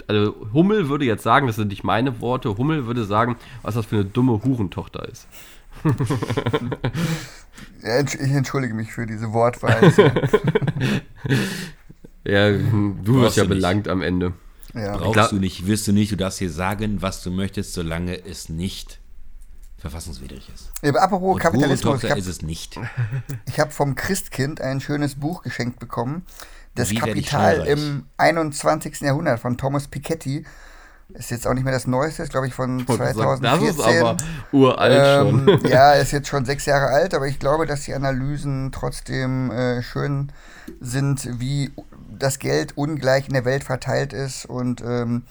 Also Hummel würde jetzt sagen, das sind nicht meine Worte, Hummel würde sagen, was das für eine dumme Hurentochter ist. (laughs) Ich entschuldige mich für diese Wortweise. (laughs) Ja, du Brauchst wirst ja du nicht. belangt am Ende. ja. brauchst glaub- du nicht, wirst du nicht, du darfst hier sagen, was du möchtest, solange es nicht verfassungswidrig ist. Ja, aber apropos Und Kapitalismus, ich habe ist es nicht. hab vom Christkind ein schönes Buch geschenkt bekommen. Das Wie ich Kapital im 21. Jahrhundert von Thomas Piketty. Ist jetzt auch nicht mehr das Neueste, ist glaube ich von Das 2014. ist aber uralt schon. Ähm, (laughs) ja, ist jetzt schon sechs Jahre alt, aber ich glaube, dass die Analysen trotzdem äh, schön sind, wie das Geld ungleich in der Welt verteilt ist. Und ähm,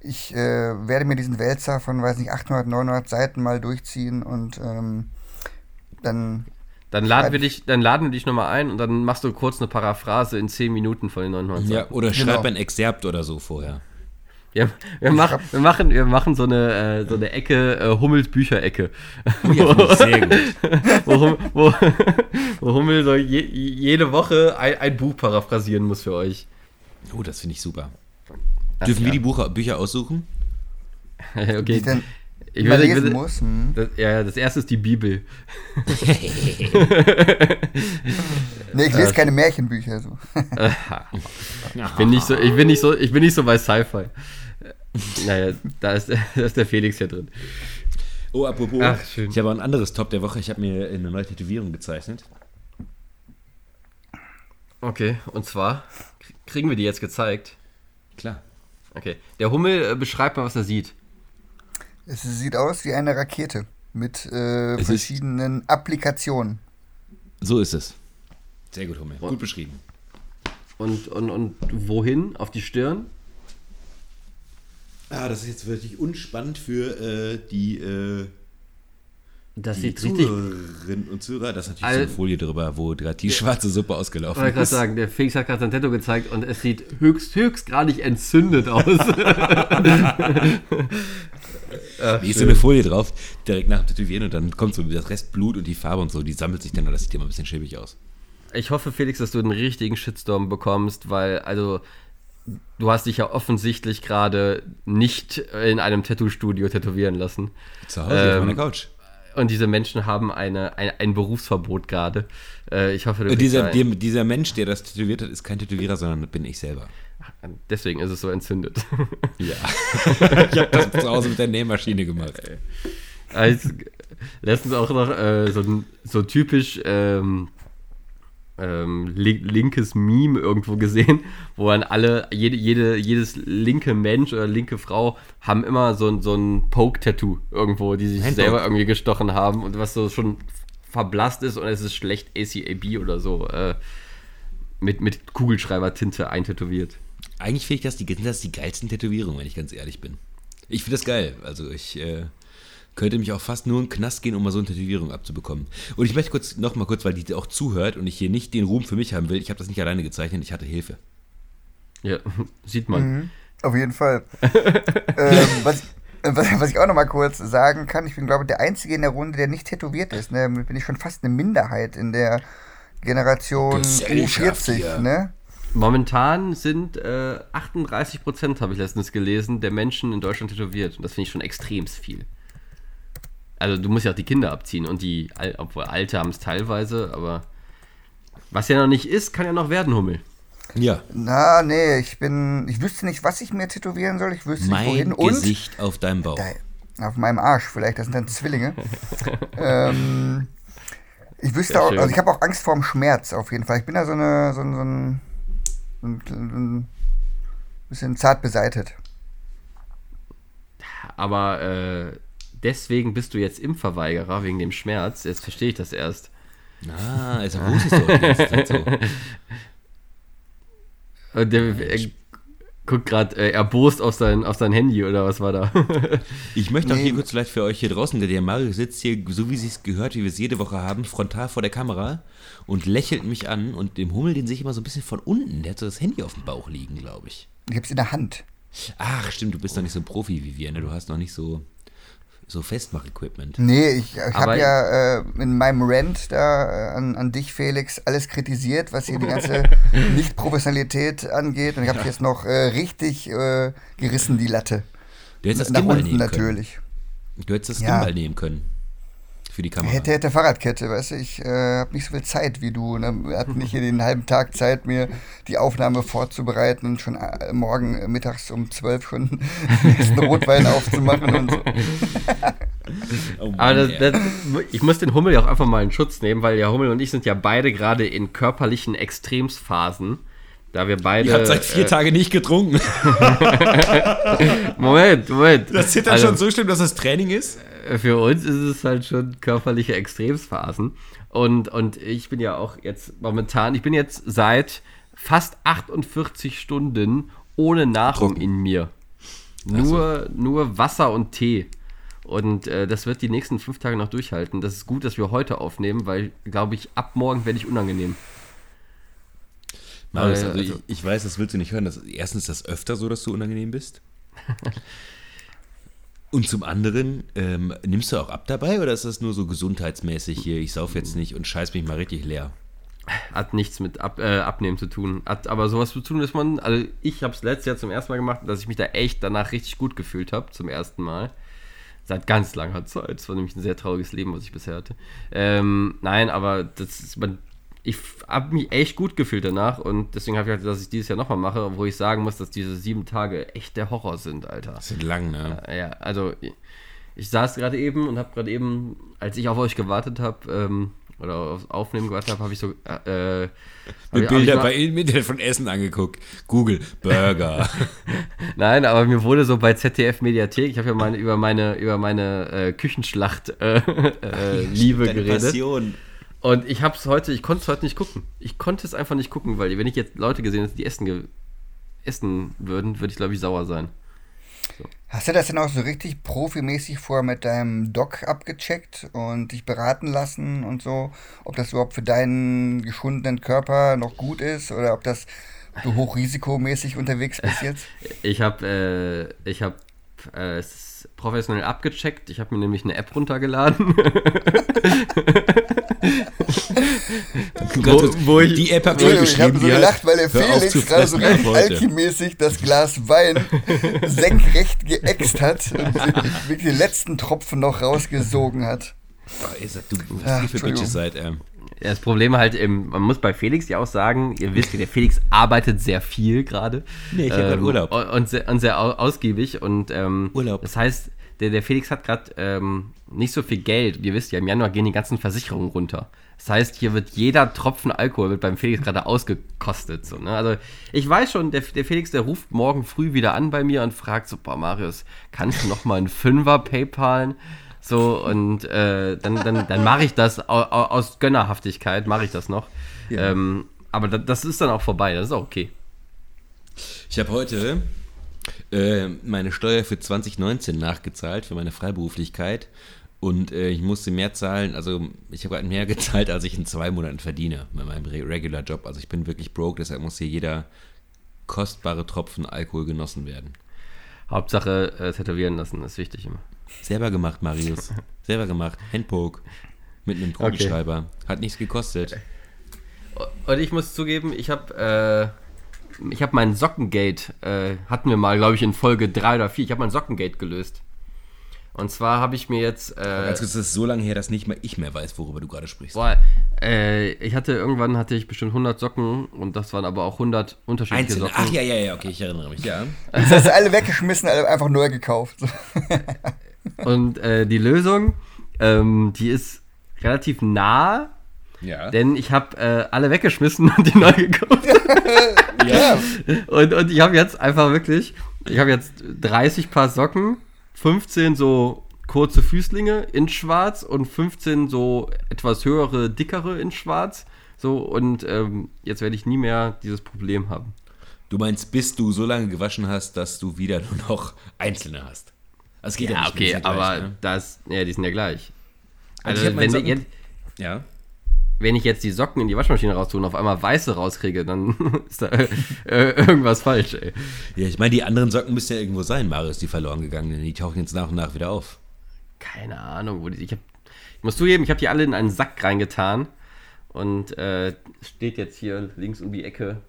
ich äh, werde mir diesen Wälzer von, weiß nicht, 800, 900 Seiten mal durchziehen und ähm, dann. Dann laden wir dich, dann laden wir dich nochmal ein und dann machst du kurz eine Paraphrase in 10 Minuten von den 900 Ja, Seiten. oder Genau. schreib ein Exerpt oder so vorher. Ja, wir, machen, wir, machen, wir machen so eine, äh, so eine Ecke, äh, Hummels Bücherecke. Ja, finde ich sehr gut. (laughs) wo, wo, wo Hummel so je, jede Woche ein, ein Buch paraphrasieren muss für euch. Oh, das finde ich super. Dürfen wir die Bucher, Bücher aussuchen? (laughs) okay. die ich ich würde, ich lesen würde, muss. Hm. das, ja, ja, das erste ist die Bibel. (laughs) Nee, ich lese keine Märchenbücher. So. Ich bin nicht so, ich bin nicht so, ich bin nicht so bei Sci-Fi. (laughs) Naja, da ist, (laughs) da ist der Felix ja drin. Oh, apropos, Ach, schön. ich habe auch ein anderes Top der Woche. Ich habe mir eine neue Tätowierung gezeichnet. Okay, und zwar kriegen wir die jetzt gezeigt. Klar. Okay, der Hummel äh, beschreibt mal, was er sieht. Es sieht aus wie eine Rakete mit äh, verschiedenen Applikationen. So ist es. Sehr gut, Hummel. Gut beschrieben. Und, und, und wohin? Auf die Stirn? Ah, das ist jetzt wirklich unspannend für äh, die, äh, Das die. Zuhörerinnen und Zuhörer. Das ist natürlich Al- so eine Folie drüber, wo gerade die schwarze Suppe Ich ausgelaufen wollte gerade ist. sagen, der Felix hat gerade sein Tattoo gezeigt und es sieht höchst, höchstgradig entzündet aus. (laughs) Ach, Wie ist so eine Folie drauf, direkt nach dem Tätowieren und dann kommt so das Rest Blut und die Farbe und so, die sammelt sich dann und das sieht immer ein bisschen schäbig aus. Ich hoffe, Felix, dass du einen richtigen Shitstorm bekommst, weil, also, du hast dich ja offensichtlich gerade nicht in einem Tattoo-Studio tätowieren lassen. Zu Hause auf Ähm, meiner Couch. Und diese Menschen haben eine, ein, ein Berufsverbot gerade. Äh, ich hoffe, du kriegst dieser, dem, dieser Mensch, der das tätowiert hat, ist kein Tätowierer, sondern bin ich selber. Deswegen ist es so entzündet. (laughs) Ja. (laughs) ich habe das zu Hause mit der Nähmaschine gemacht. Als, letztens auch noch äh, so, so typisch ähm, ähm, li linkes Meme irgendwo gesehen, (laughs) wo dann alle, jede, jede, jedes linke Mensch oder linke Frau haben immer so, ein- so ein Poke-Tattoo irgendwo, die sich Handpoke. selber irgendwie gestochen haben und was so schon verblasst ist und es ist schlecht ACAB oder so äh, mit, mit Kugelschreibertinte eintätowiert. Eigentlich finde ich das die, das die geilsten Tätowierungen, wenn ich ganz ehrlich bin. Ich finde das geil. Also ich äh, könnte mich auch fast nur in den Knast gehen, um mal so eine Tätowierung abzubekommen. Und ich möchte kurz, noch mal kurz, weil die auch zuhört und ich hier nicht den Ruhm für mich haben will, ich habe das nicht alleine gezeichnet, ich hatte Hilfe. Ja, (laughs) sieht man. Mhm, auf jeden Fall. (laughs) ähm, was, ich- was, was ich auch noch mal kurz sagen kann, ich bin, glaube ich, der Einzige in der Runde, der nicht tätowiert ist. Ne? Damit bin ich schon fast eine Minderheit in der Generation Gesellschaft U40. hier. Ne? Momentan sind äh, 38 Prozent, habe ich letztens gelesen, der Menschen in Deutschland tätowiert. Und das finde ich schon extremst viel. Also du musst ja auch die Kinder abziehen und die, obwohl Alte haben es teilweise, aber was ja noch nicht ist, kann ja noch werden, Hummel. Ja. Na, nee, ich bin. Ich wüsste nicht, was ich mir tätowieren soll. Ich wüsste nicht, Mein wohin. Und Gesicht auf deinem Bauch. Da, auf meinem Arsch vielleicht, das sind dann Zwillinge. (laughs) ähm, ich wüsste Sehr auch, schön. also ich habe auch Angst vorm Schmerz auf jeden Fall. Ich bin da so eine, so ein, so ein, so ein, so ein bisschen zart beseitet. Aber äh, deswegen bist du jetzt Impfverweigerer wegen dem Schmerz. Jetzt verstehe ich das erst. Ah, also wusstest du Zeit so. (laughs) Und der, er guckt gerade äh, erbost auf sein, auf sein Handy oder was war da? (laughs) Ich möchte auch Nee. hier kurz vielleicht für euch hier draußen, der Mario sitzt hier, so wie sie es gehört, wie wir es jede Woche haben, frontal vor der Kamera und lächelt mich an und dem Hummel, den sehe ich immer so ein bisschen von unten. Der hat so das Handy auf dem Bauch liegen, glaube ich. Ich hab's in der Hand. Ach, stimmt, du bist noch nicht so ein Profi wie wir, ne? Du hast noch nicht so, so Festmach-Equipment. Nee, ich, ich habe ja äh, in meinem Rant da äh, an, an dich, Felix, alles kritisiert, was hier die ganze (laughs) Nicht-Professionalität angeht. Und ich habe jetzt noch äh, richtig äh, gerissen, die Latte. Du hättest das Nach Gimbal unten nehmen natürlich. können. Du hättest das Ja. Gimbal nehmen können. Für die Kamera. Hätte, hätte Fahrradkette, weißt du, ich äh, habe nicht so viel Zeit wie du. Ne? Hab nicht hier den halben Tag Zeit, mir die Aufnahme vorzubereiten und schon äh, morgen äh, mittags um 12 schon (laughs) den nächsten Rotwein aufzumachen und so. Oh Aber das, das, ich muss den Hummel ja auch einfach mal in Schutz nehmen, weil der Hummel und ich sind ja beide gerade in körperlichen Extremsphasen. Da wir beide. Ihr habt seit vier äh, Tagen nicht getrunken. (laughs) Moment, Moment. Das Zittern Also, schon so schlimm, dass das Training ist? Für uns ist es halt schon körperliche Extremsphasen. Und, und ich bin ja auch jetzt momentan, ich bin jetzt seit fast 48 Stunden ohne Nahrung Trocken. in mir. Nur, nur Wasser und Tee. Und äh, das wird die nächsten fünf Tage noch durchhalten. Das ist gut, dass wir heute aufnehmen, weil, glaube ich, ab morgen werde ich unangenehm. Marius, also, also- ich, ich weiß, das willst du nicht hören. Das, erstens ist das öfter so, dass du unangenehm bist. (laughs) Und zum anderen, ähm, nimmst du auch ab dabei oder ist das nur so gesundheitsmäßig hier? Ich sauf jetzt nicht und scheiß mich mal richtig leer. Hat nichts mit ab, äh, Abnehmen zu tun. Hat aber sowas zu tun, dass man, also ich habe es letztes Jahr zum ersten Mal gemacht, dass ich mich da echt danach richtig gut gefühlt habe, zum ersten Mal. Seit ganz langer Zeit. Das war nämlich ein sehr trauriges Leben, was ich bisher hatte. Ähm, nein, aber das ist, man, ich habe mich echt gut gefühlt danach und deswegen habe ich gedacht, dass ich dieses Jahr nochmal mache, wo ich sagen muss, dass diese sieben Tage echt der Horror sind, Alter. Das sind lang, ne? Ja, also ich, ich saß gerade eben und habe gerade eben, als ich auf euch gewartet habe, ähm, oder aufs Aufnehmen gewartet habe, habe ich so äh, äh, hab Bilder bei Internet von Essen angeguckt. Google, Burger. (laughs) Nein, aber mir wurde so bei ZDF Mediathek, ich habe ja meine, über meine über meine äh, Küchenschlacht äh, (laughs) äh, Liebe Deine geredet Passion. Und ich habe es heute, ich konnte es heute nicht gucken. Ich konnte es einfach nicht gucken, weil wenn ich jetzt Leute gesehen hätte, die essen essen würden, würde ich glaube ich sauer sein. Hast du das denn auch so richtig profimäßig vorher mit deinem Doc abgecheckt und dich beraten lassen und so? Ob das überhaupt für deinen geschundenen Körper noch gut ist oder ob das du (laughs) hochrisikomäßig unterwegs bist jetzt? Ich habe äh, ich habe äh, es professionell abgecheckt. Ich habe mir nämlich eine App runtergeladen. (laughs) (laughs) Wo, wo ich- die App Entschuldigung, ich habe geschrieben, so gelacht, weil der Felix gerade so heute. alkimäßig das Glas Wein (laughs) senkrecht geäxt hat und wirklich den letzten Tropfen noch rausgesogen hat. Boah, ihr seid- Du, was ihr für. Bitches seid, ähm. Das Problem halt, man muss bei Felix ja auch sagen, ihr wisst ja, der Felix arbeitet sehr viel gerade. Nee, ich hab grad Urlaub. Und, sehr, und sehr au- ausgiebig. Und ähm, Urlaub. das heißt, der, der Felix hat gerade ähm, nicht so viel Geld. Ihr wisst ja, im Januar gehen die ganzen Versicherungen runter. Das heißt, hier wird jeder Tropfen Alkohol wird beim Felix gerade ausgekostet. So, ne? Also ich weiß schon, der, der Felix, der ruft morgen früh wieder an bei mir und fragt so, boah Marius, kannst du noch mal einen Fünfer Paypalen? So, und äh, dann, dann, dann mache ich das au, au, aus Gönnerhaftigkeit, mache ich das noch. Ähm, aber da, das ist dann auch vorbei, das ist auch okay. Ich habe heute äh, meine Steuer für 2019 nachgezahlt, für meine Freiberuflichkeit. Und äh, ich musste mehr zahlen, also ich habe halt mehr (laughs) gezahlt, als ich in zwei Monaten verdiene mit meinem Re Regular Job. Also ich bin wirklich broke, deshalb muss hier jeder kostbare Tropfen Alkohol genossen werden. Hauptsache äh, tätowieren lassen, ist wichtig immer. Selber gemacht, Marius. (laughs) Selber gemacht. Handpoke. Mit einem Kugelschreiber. Hat nichts gekostet. Und ich muss zugeben, ich habe äh, ich habe mein Sockengate, äh, hatten wir mal, glaube ich, in Folge 3 oder 4, ich habe mein Sockengate gelöst. Und zwar habe ich mir jetzt, äh, Ganz kurz, das ist so lange her, dass nicht mal ich mehr weiß, worüber du gerade sprichst. boah, äh, ich hatte irgendwann hatte ich bestimmt 100 Socken und das waren aber auch 100 unterschiedliche Einzelne. Socken. Ach ja, ja, ja, okay, ich erinnere mich. Ja. Das hast du alle weggeschmissen, alle einfach neu gekauft. Und äh, die Lösung, ähm, die ist relativ nah, Ja. denn ich habe äh, alle weggeschmissen und die neu gekauft. (laughs) Ja, Und, und ich habe jetzt einfach wirklich, ich habe jetzt 30 Paar Socken, 15 so kurze Füßlinge in schwarz und 15 so etwas höhere, dickere in schwarz. So, und ähm, jetzt werde ich nie mehr dieses Problem haben. Du meinst, bis du so lange gewaschen hast, dass du wieder nur noch einzelne hast. Das geht ja, ja nicht, okay, aber gleich, ne? das, ja, die sind ja gleich. Also, also wenn, Socken, jetzt, ja. Wenn ich jetzt die Socken in die Waschmaschine raustue und auf einmal weiße rauskriege, dann (laughs) ist da äh, irgendwas falsch, ey. Ja, ich meine, die anderen Socken müssen ja irgendwo sein, Marius, die verloren gegangen. Die tauchen jetzt nach und nach wieder auf. Keine Ahnung, wo die. Ich, hab, ich muss zugeben, ich habe die alle in einen Sack reingetan und äh, steht jetzt hier links um die Ecke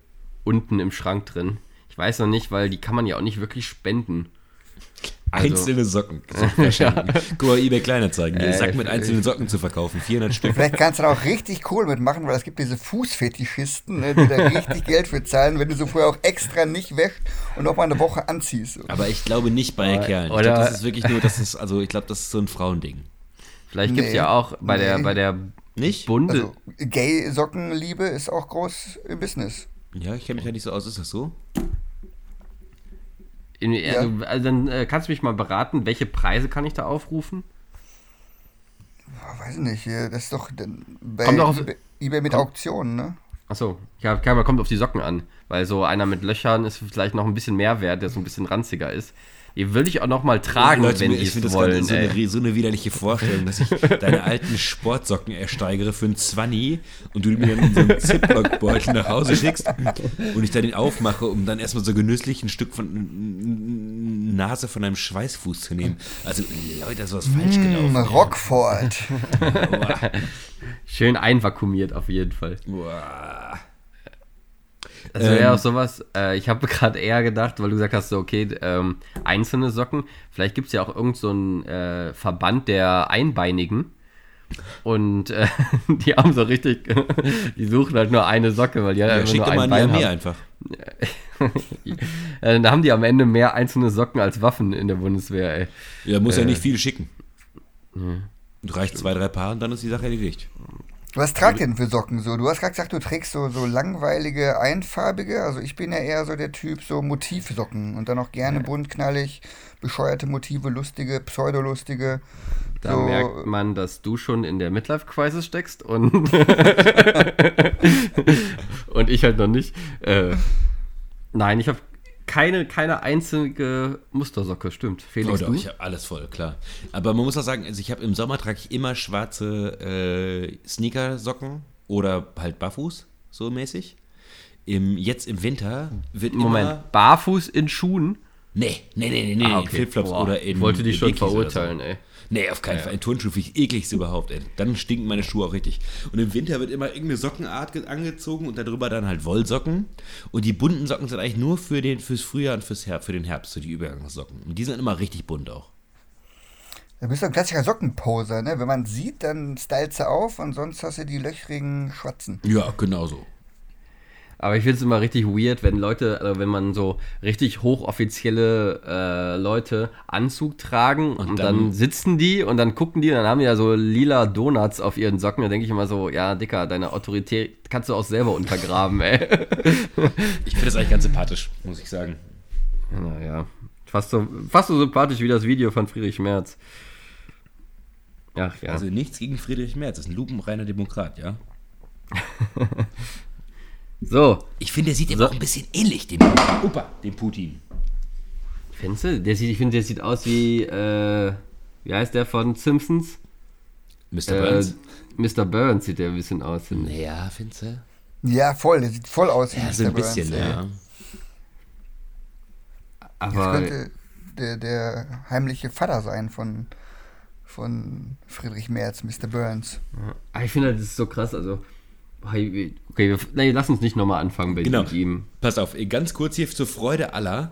unten im Schrank drin. Ich weiß noch nicht, weil die kann man ja auch nicht wirklich spenden. Also, einzelne Socken. (laughs) ja. Guck mal, eBay Kleinanzeigen. Äh, Sack mit einzelnen Socken zu verkaufen. 400 Stück. Vielleicht kannst du da auch richtig cool mitmachen, weil es gibt diese Fußfetischisten, ne, die da richtig Geld für zahlen, wenn du so vorher auch extra nicht wäschst und noch mal eine Woche anziehst. Aber ich glaube nicht bei Kerlen. Ich glaube, das ist wirklich nur, das ist, also ich glaube, das ist so ein Frauending. Vielleicht gibt es nee, ja auch bei nee. der, bei der nicht? Bunde. Also, Gay-Sockenliebe ist auch groß im Business. Ja, ich kenne mich ja nicht so aus. Ist das so? In, also, ja. also, dann äh, kannst du mich mal beraten, welche Preise kann ich da aufrufen? Ja, weiß nicht, das ist doch bei kommt auf, eBay, eBay mit kommt, Auktionen, ne? Achso, ja, kommt auf die Socken an, weil so einer mit Löchern ist vielleicht noch ein bisschen mehr wert, der so ein bisschen ranziger ist. Die würde ich auch noch mal tragen, Leute, wenn ich es wollen. So eine, so eine widerliche Vorstellung, dass ich (laughs) deine alten Sportsocken ersteigere für einen Zwanni und du mir dann in so einen Ziploc-Beutel nach Hause schickst und ich dann den aufmache, um dann erstmal so genüsslich ein Stück von Nase von einem Schweißfuß zu nehmen. Also, Leute, da ist was falsch mmh, gelaufen. Rockford. (laughs) Schön einvakuumiert auf jeden Fall. Boah. Das wäre ähm, auch sowas, äh, ich habe (laughs) gerade eher gedacht, weil du gesagt hast, so, okay, ähm, einzelne Socken, vielleicht gibt es ja auch irgendeinen so äh, Verband der Einbeinigen. Und äh, (laughs) die haben so richtig, (laughs) die suchen halt nur eine Socke, weil die ja, halt nur ein Bein haben. einfach. Äh, da haben die am Ende mehr einzelne Socken als Waffen in der Bundeswehr, ey. Ja, muss ja nicht viel schicken. Ja. Reicht zwei, drei Paar und dann ist die Sache erledigt. Was tragt denn für Socken so? Du hast gerade gesagt, du trägst so, so langweilige, einfarbige. Also ich bin ja eher so der Typ so Motivsocken und dann auch gerne ja. bunt, knallig, bescheuerte Motive, lustige, pseudolustige. Da so. merkt man, dass du schon in der Midlife-Crisis steckst und, (laughs) (laughs) und ich halt noch nicht. Äh, nein, ich habe keine, keine einzige Mustersocke, stimmt. Felix, oh, doch, ich habe alles voll, klar. Aber man muss auch sagen, also ich habe im Sommer trage ich immer schwarze äh, Sneakersocken oder halt Barfuß, so mäßig. Im, jetzt im Winter wird Moment, immer... barfuß in Schuhen? Nee, nee, nee, nee, ah, okay. Flipflops oder in Ich wollte dich schon verurteilen, so. ey. Nee, auf keinen ja. Fall. Ein Turnschuh finde ich ekligste überhaupt, ey. Dann stinken meine Schuhe auch richtig. Und im Winter wird immer irgendeine Sockenart angezogen und darüber dann halt Wollsocken. Und die bunten Socken sind eigentlich nur für den, fürs Frühjahr und fürs Herbst, für den Herbst, so die Übergangssocken. Und die sind immer richtig bunt auch. Du bist doch ein klassischer Sockenposer, ne? Wenn man sieht, dann stylst du auf und sonst hast du die löchrigen Schwatzen. Ja, genau so. Aber ich finde es immer richtig weird, wenn Leute, also wenn man so richtig hochoffizielle äh, Leute Anzug tragen und, und dann, dann, sitzen die und dann gucken die und dann haben die ja so lila Donuts auf ihren Socken. Da denke ich immer so, ja, Dicker, deine Autorität kannst du auch selber untergraben, ey. (laughs) Ich finde das eigentlich ganz sympathisch, muss ich sagen. Naja, fast so, fast so sympathisch wie das Video von Friedrich Merz. Ach ja. Also nichts gegen Friedrich Merz, das ist ein lupenreiner Demokrat, ja? (laughs) So. Ich finde, der sieht so. ihm auch ein bisschen ähnlich, dem, Opa, dem Putin. Findest du? Der sieht, ich finde, der sieht aus wie, äh, wie heißt der von Simpsons? Mr. Burns. Äh, Mr. Burns sieht der ein bisschen aus. Naja, findest du? Ja, voll, der sieht voll aus wie ja, Mr. so ein Burns, bisschen, ja. Aber. Das könnte der, der heimliche Vater sein von, von Friedrich Merz, Mr. Burns. Ja. Ich finde, das ist so krass, also Okay, wir, nee, lass uns nicht nochmal anfangen bei genau. ihm. Pass auf, ganz kurz hier zur Freude aller.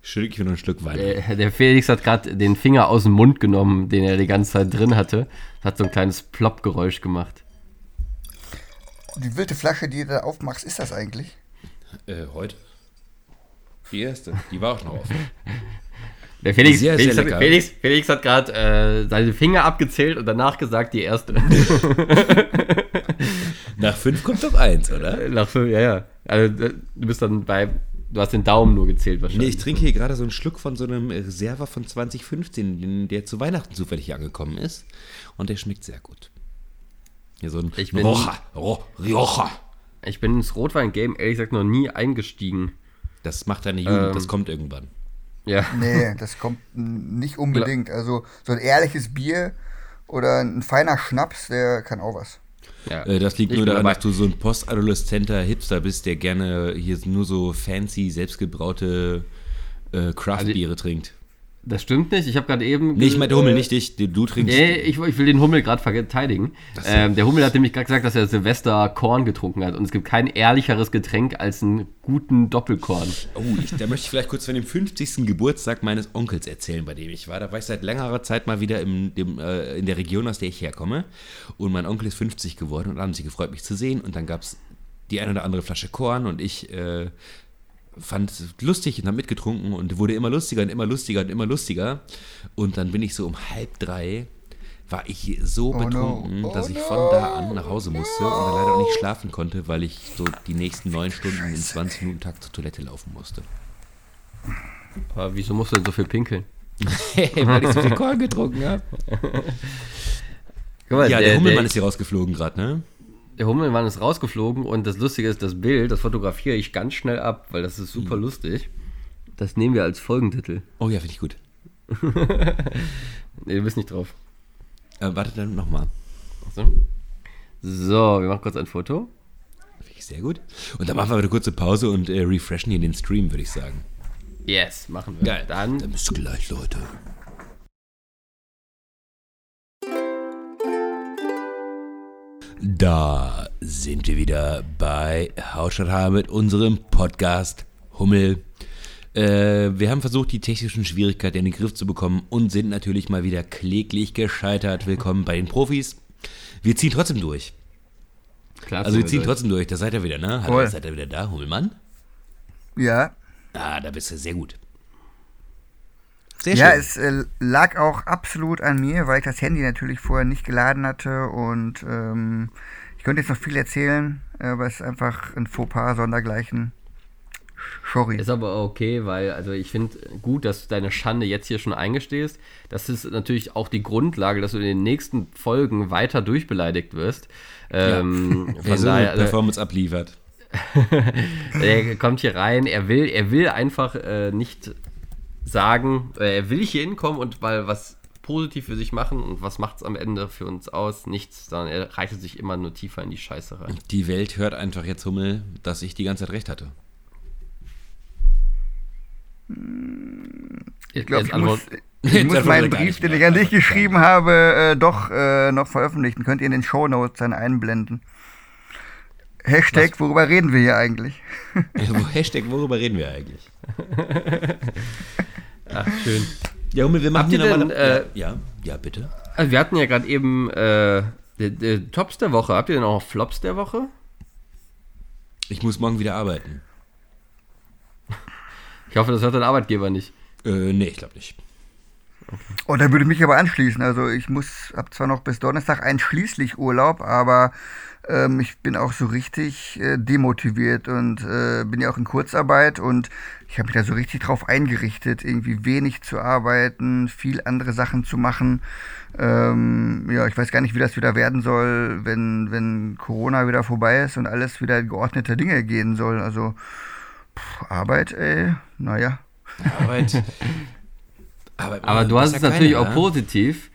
Schüttel ich mir noch ein Stück Wein. Der, der Felix hat gerade den Finger aus dem Mund genommen, den er die ganze Zeit drin hatte. Hat so ein kleines Plopp-Geräusch gemacht. Die wilde Flasche, die du da aufmachst, ist das eigentlich? Äh, heute. Die erste. Die war auch noch offen. (laughs) Der Felix, sehr, Felix, sehr hat, Felix, Felix hat gerade äh, seine Finger abgezählt und danach gesagt, die erste. (laughs) Nach fünf kommt doch eins, oder? Nach fünf, ja, ja. Also, du bist dann bei du hast den Daumen nur gezählt Nee, wahrscheinlich. ich trinke hier gerade so einen Schluck von so einem Reserva von 2015, den- der zu Weihnachten zufällig hier angekommen ist. Und der schmeckt sehr gut. Hier so ein Ich bin- Rioja. Ro- Rioja. Ich bin ins Rotwein-Game ehrlich gesagt noch nie eingestiegen. Das macht deine Jugend, Ähm. das kommt irgendwann. Ja. Nee, das kommt nicht unbedingt. Also so ein ehrliches Bier oder ein feiner Schnaps, der kann auch was. ja. Äh, das liegt Ich nur daran, dabei. dass du so ein postadoleszenter Hipster bist, der gerne hier nur so fancy, selbstgebraute äh, Craft-Biere trinkt. Das stimmt nicht. Ich habe gerade eben. Nee, ich meine, der Hummel, äh, nicht dich. Du, du trinkst. Nee, ich, ich will den Hummel gerade verteidigen. Ähm, der Hummel hat nämlich gerade gesagt, dass er Silvester Korn getrunken hat. Und es gibt kein ehrlicheres Getränk als einen guten Doppelkorn. Oh, ich, da möchte ich vielleicht kurz von dem 50. Geburtstag meines Onkels erzählen, bei dem ich war. Da war ich seit längerer Zeit mal wieder im, dem, äh, in der Region, aus der ich herkomme. Und mein Onkel ist 50 geworden und haben sich gefreut, mich zu sehen. Und dann gab es die eine oder andere Flasche Korn und ich äh, fand es lustig und habe mitgetrunken und wurde immer lustiger und immer lustiger und immer lustiger. Und dann bin ich so um halb drei, war ich so Oh no. betrunken, Oh dass ich no. von da an nach Hause musste und dann leider auch nicht schlafen konnte, weil ich so die nächsten neun Stunden in 20 Minuten Takt zur Toilette laufen musste. Aber wieso musst du denn so viel pinkeln? (laughs) weil ich so viel Korn getrunken habe. (laughs) Ja, der, Hummelmann der, ist hier rausgeflogen gerade, ne? Der Hummelmann ist rausgeflogen und das Lustige ist, das Bild, das fotografiere ich ganz schnell ab, weil das ist super lustig. Das nehmen wir als Folgentitel. Oh ja, finde ich gut. (laughs) Nee, du bist nicht drauf. Äh, warte dann nochmal. So. so, wir machen kurz ein Foto. Finde ich sehr gut. Und dann machen wir eine kurze Pause und äh, refreshen hier den Stream, würde ich sagen. Yes, machen wir. Geil. Dann Dann bis gleich, Leute. Da sind wir wieder bei Hausstadt mit unserem Podcast Hummel. Äh, wir haben versucht, die technischen Schwierigkeiten in den Griff zu bekommen und sind natürlich mal wieder kläglich gescheitert. Willkommen bei den Profis. Wir ziehen trotzdem durch. klar. Also wir ziehen durch. trotzdem durch. Da seid ihr wieder, ne? Hallo, seid ihr wieder da, Hummelmann? Ja. Ah, da bist du sehr gut. Sehr Ja, schön. es äh, lag auch absolut an mir, weil ich das Handy natürlich vorher nicht geladen hatte und ähm, ich könnte jetzt noch viel erzählen, aber es ist einfach ein Fauxpas sondergleichen. Sorry. Ist aber okay, weil also ich finde gut, dass du deine Schande jetzt hier schon eingestehst. Das ist natürlich auch die Grundlage, dass du in den nächsten Folgen weiter durchbeleidigt wirst. Ähm, Wer (laughs) von so daher, also, Performance abliefert. (laughs) er kommt hier rein, er will, er will einfach äh, nicht sagen, äh, er will hier hinkommen und mal was positiv für sich machen und was macht es am Ende für uns aus? Nichts, sondern er reitet sich immer nur tiefer in die Scheiße rein. Die Welt hört einfach jetzt, Hummel, dass ich die ganze Zeit recht hatte. Ich glaube, ich Antwort- muss, (laughs) ich muss meinen Brief, den ich an dich geschrieben habe, äh, doch äh, noch veröffentlichen. Könnt ihr in den Shownotes dann einblenden. Hashtag, worüber reden wir hier eigentlich? Wo- Hashtag, worüber reden wir eigentlich? (laughs) Ach, schön. Ja, Hummel, wir machen hier nochmal... äh, ja, ja, bitte. Also wir hatten ja gerade eben äh, die, die Tops der Woche. Habt ihr denn auch Flops der Woche? Ich muss morgen wieder arbeiten. Ich hoffe, das hört dein Arbeitgeber nicht. Äh, nee, ich glaube nicht. Und da würde ich mich aber anschließen. Also ich muss, hab zwar noch bis Donnerstag einschließlich Urlaub, aber ähm, ich bin auch so richtig äh, demotiviert und äh, bin ja auch in Kurzarbeit und ich habe mich da so richtig drauf eingerichtet, irgendwie wenig zu arbeiten, viel andere Sachen zu machen. Ähm, ja, ich weiß gar nicht, wie das wieder werden soll, wenn, wenn Corona wieder vorbei ist und alles wieder in geordnete Dinge gehen soll. Also pff, Arbeit, ey, naja. Arbeit. (laughs) Arbeit Aber du hast es natürlich keiner, auch ja? positiv,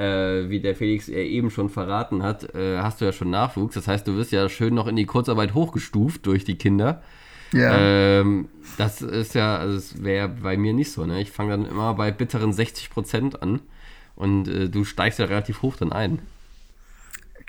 äh, wie der Felix ja eben schon verraten hat, äh, hast du ja schon Nachwuchs. Das heißt, du wirst ja schön noch in die Kurzarbeit hochgestuft durch die Kinder. Ja. Ähm, das ist ja, also es wäre bei mir nicht so. Ne? Ich fange dann immer bei bitteren 60 Prozent an und äh, du steigst ja relativ hoch dann ein.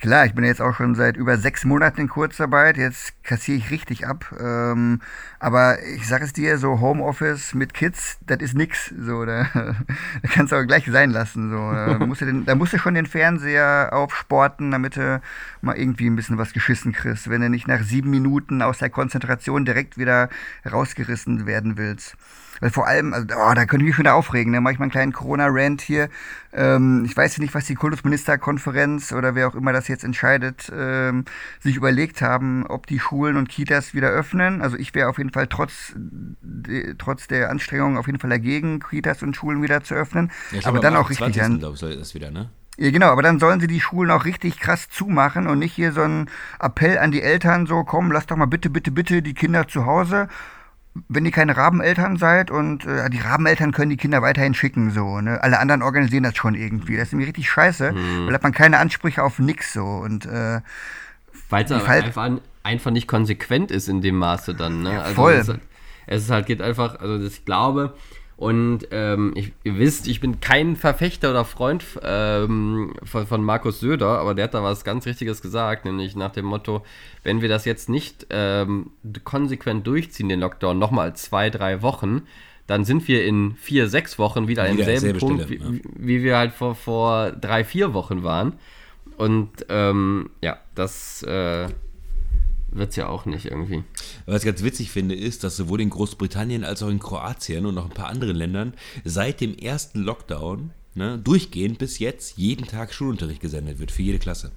Klar, ich bin jetzt auch schon seit über sechs Monaten in Kurzarbeit. Jetzt kassiere ich richtig ab. Ähm, aber ich sage es dir, so Homeoffice mit Kids, das ist nix. So, da, (laughs) da kannst du auch gleich sein lassen. So, da, (laughs) musst du den, da musst du schon den Fernseher aufsporten, damit du mal irgendwie ein bisschen was geschissen kriegst. Wenn du nicht nach sieben Minuten aus der Konzentration direkt wieder rausgerissen werden willst. Weil vor allem, also, oh, da könnte ich mich schon da aufregen, da mache ich mal einen kleinen Corona-Rant hier. Ähm, ich weiß nicht, was die Kultusministerkonferenz oder wer auch immer das jetzt entscheidet, ähm, sich überlegt haben, ob die Schulen und Kitas wieder öffnen. Also ich wäre auf jeden Fall trotz, de, trotz der Anstrengungen auf jeden Fall dagegen, Kitas und Schulen wieder zu öffnen. Ja, aber dann auch richtig an. Glaub, soll das wieder, ne? Ja, genau, aber dann sollen sie die Schulen auch richtig krass zumachen und nicht hier so ein Appell an die Eltern, so komm, lass doch mal bitte, bitte, bitte die Kinder zu Hause wenn ihr keine Rabeneltern seid und äh, die Rabeneltern können die Kinder weiterhin schicken, so, ne? Alle anderen organisieren das schon irgendwie. Das ist mir richtig scheiße, mhm. weil hat man keine Ansprüche auf nix so und äh, weil es einfach, einfach nicht konsequent ist in dem Maße dann, ne? Also voll. Es, es ist halt, geht einfach, also ich glaube, und ähm, ich, ihr wisst, ich bin kein Verfechter oder Freund ähm, von, von, Markus Söder, aber der hat da was ganz Richtiges gesagt, nämlich nach dem Motto, wenn wir das jetzt nicht ähm, konsequent durchziehen, den Lockdown, nochmal zwei, drei Wochen, dann sind wir in vier, sechs Wochen wieder an demselben Punkt, Stelle, wie, ja. wie, wir halt vor, vor drei, vier Wochen waren. Und ähm, ja, das äh, wird es ja auch nicht irgendwie. Was ich ganz witzig finde, ist, dass sowohl in Großbritannien als auch in Kroatien und noch ein paar anderen Ländern seit dem ersten Lockdown ne, durchgehend bis jetzt jeden Tag Schulunterricht gesendet wird für jede Klasse.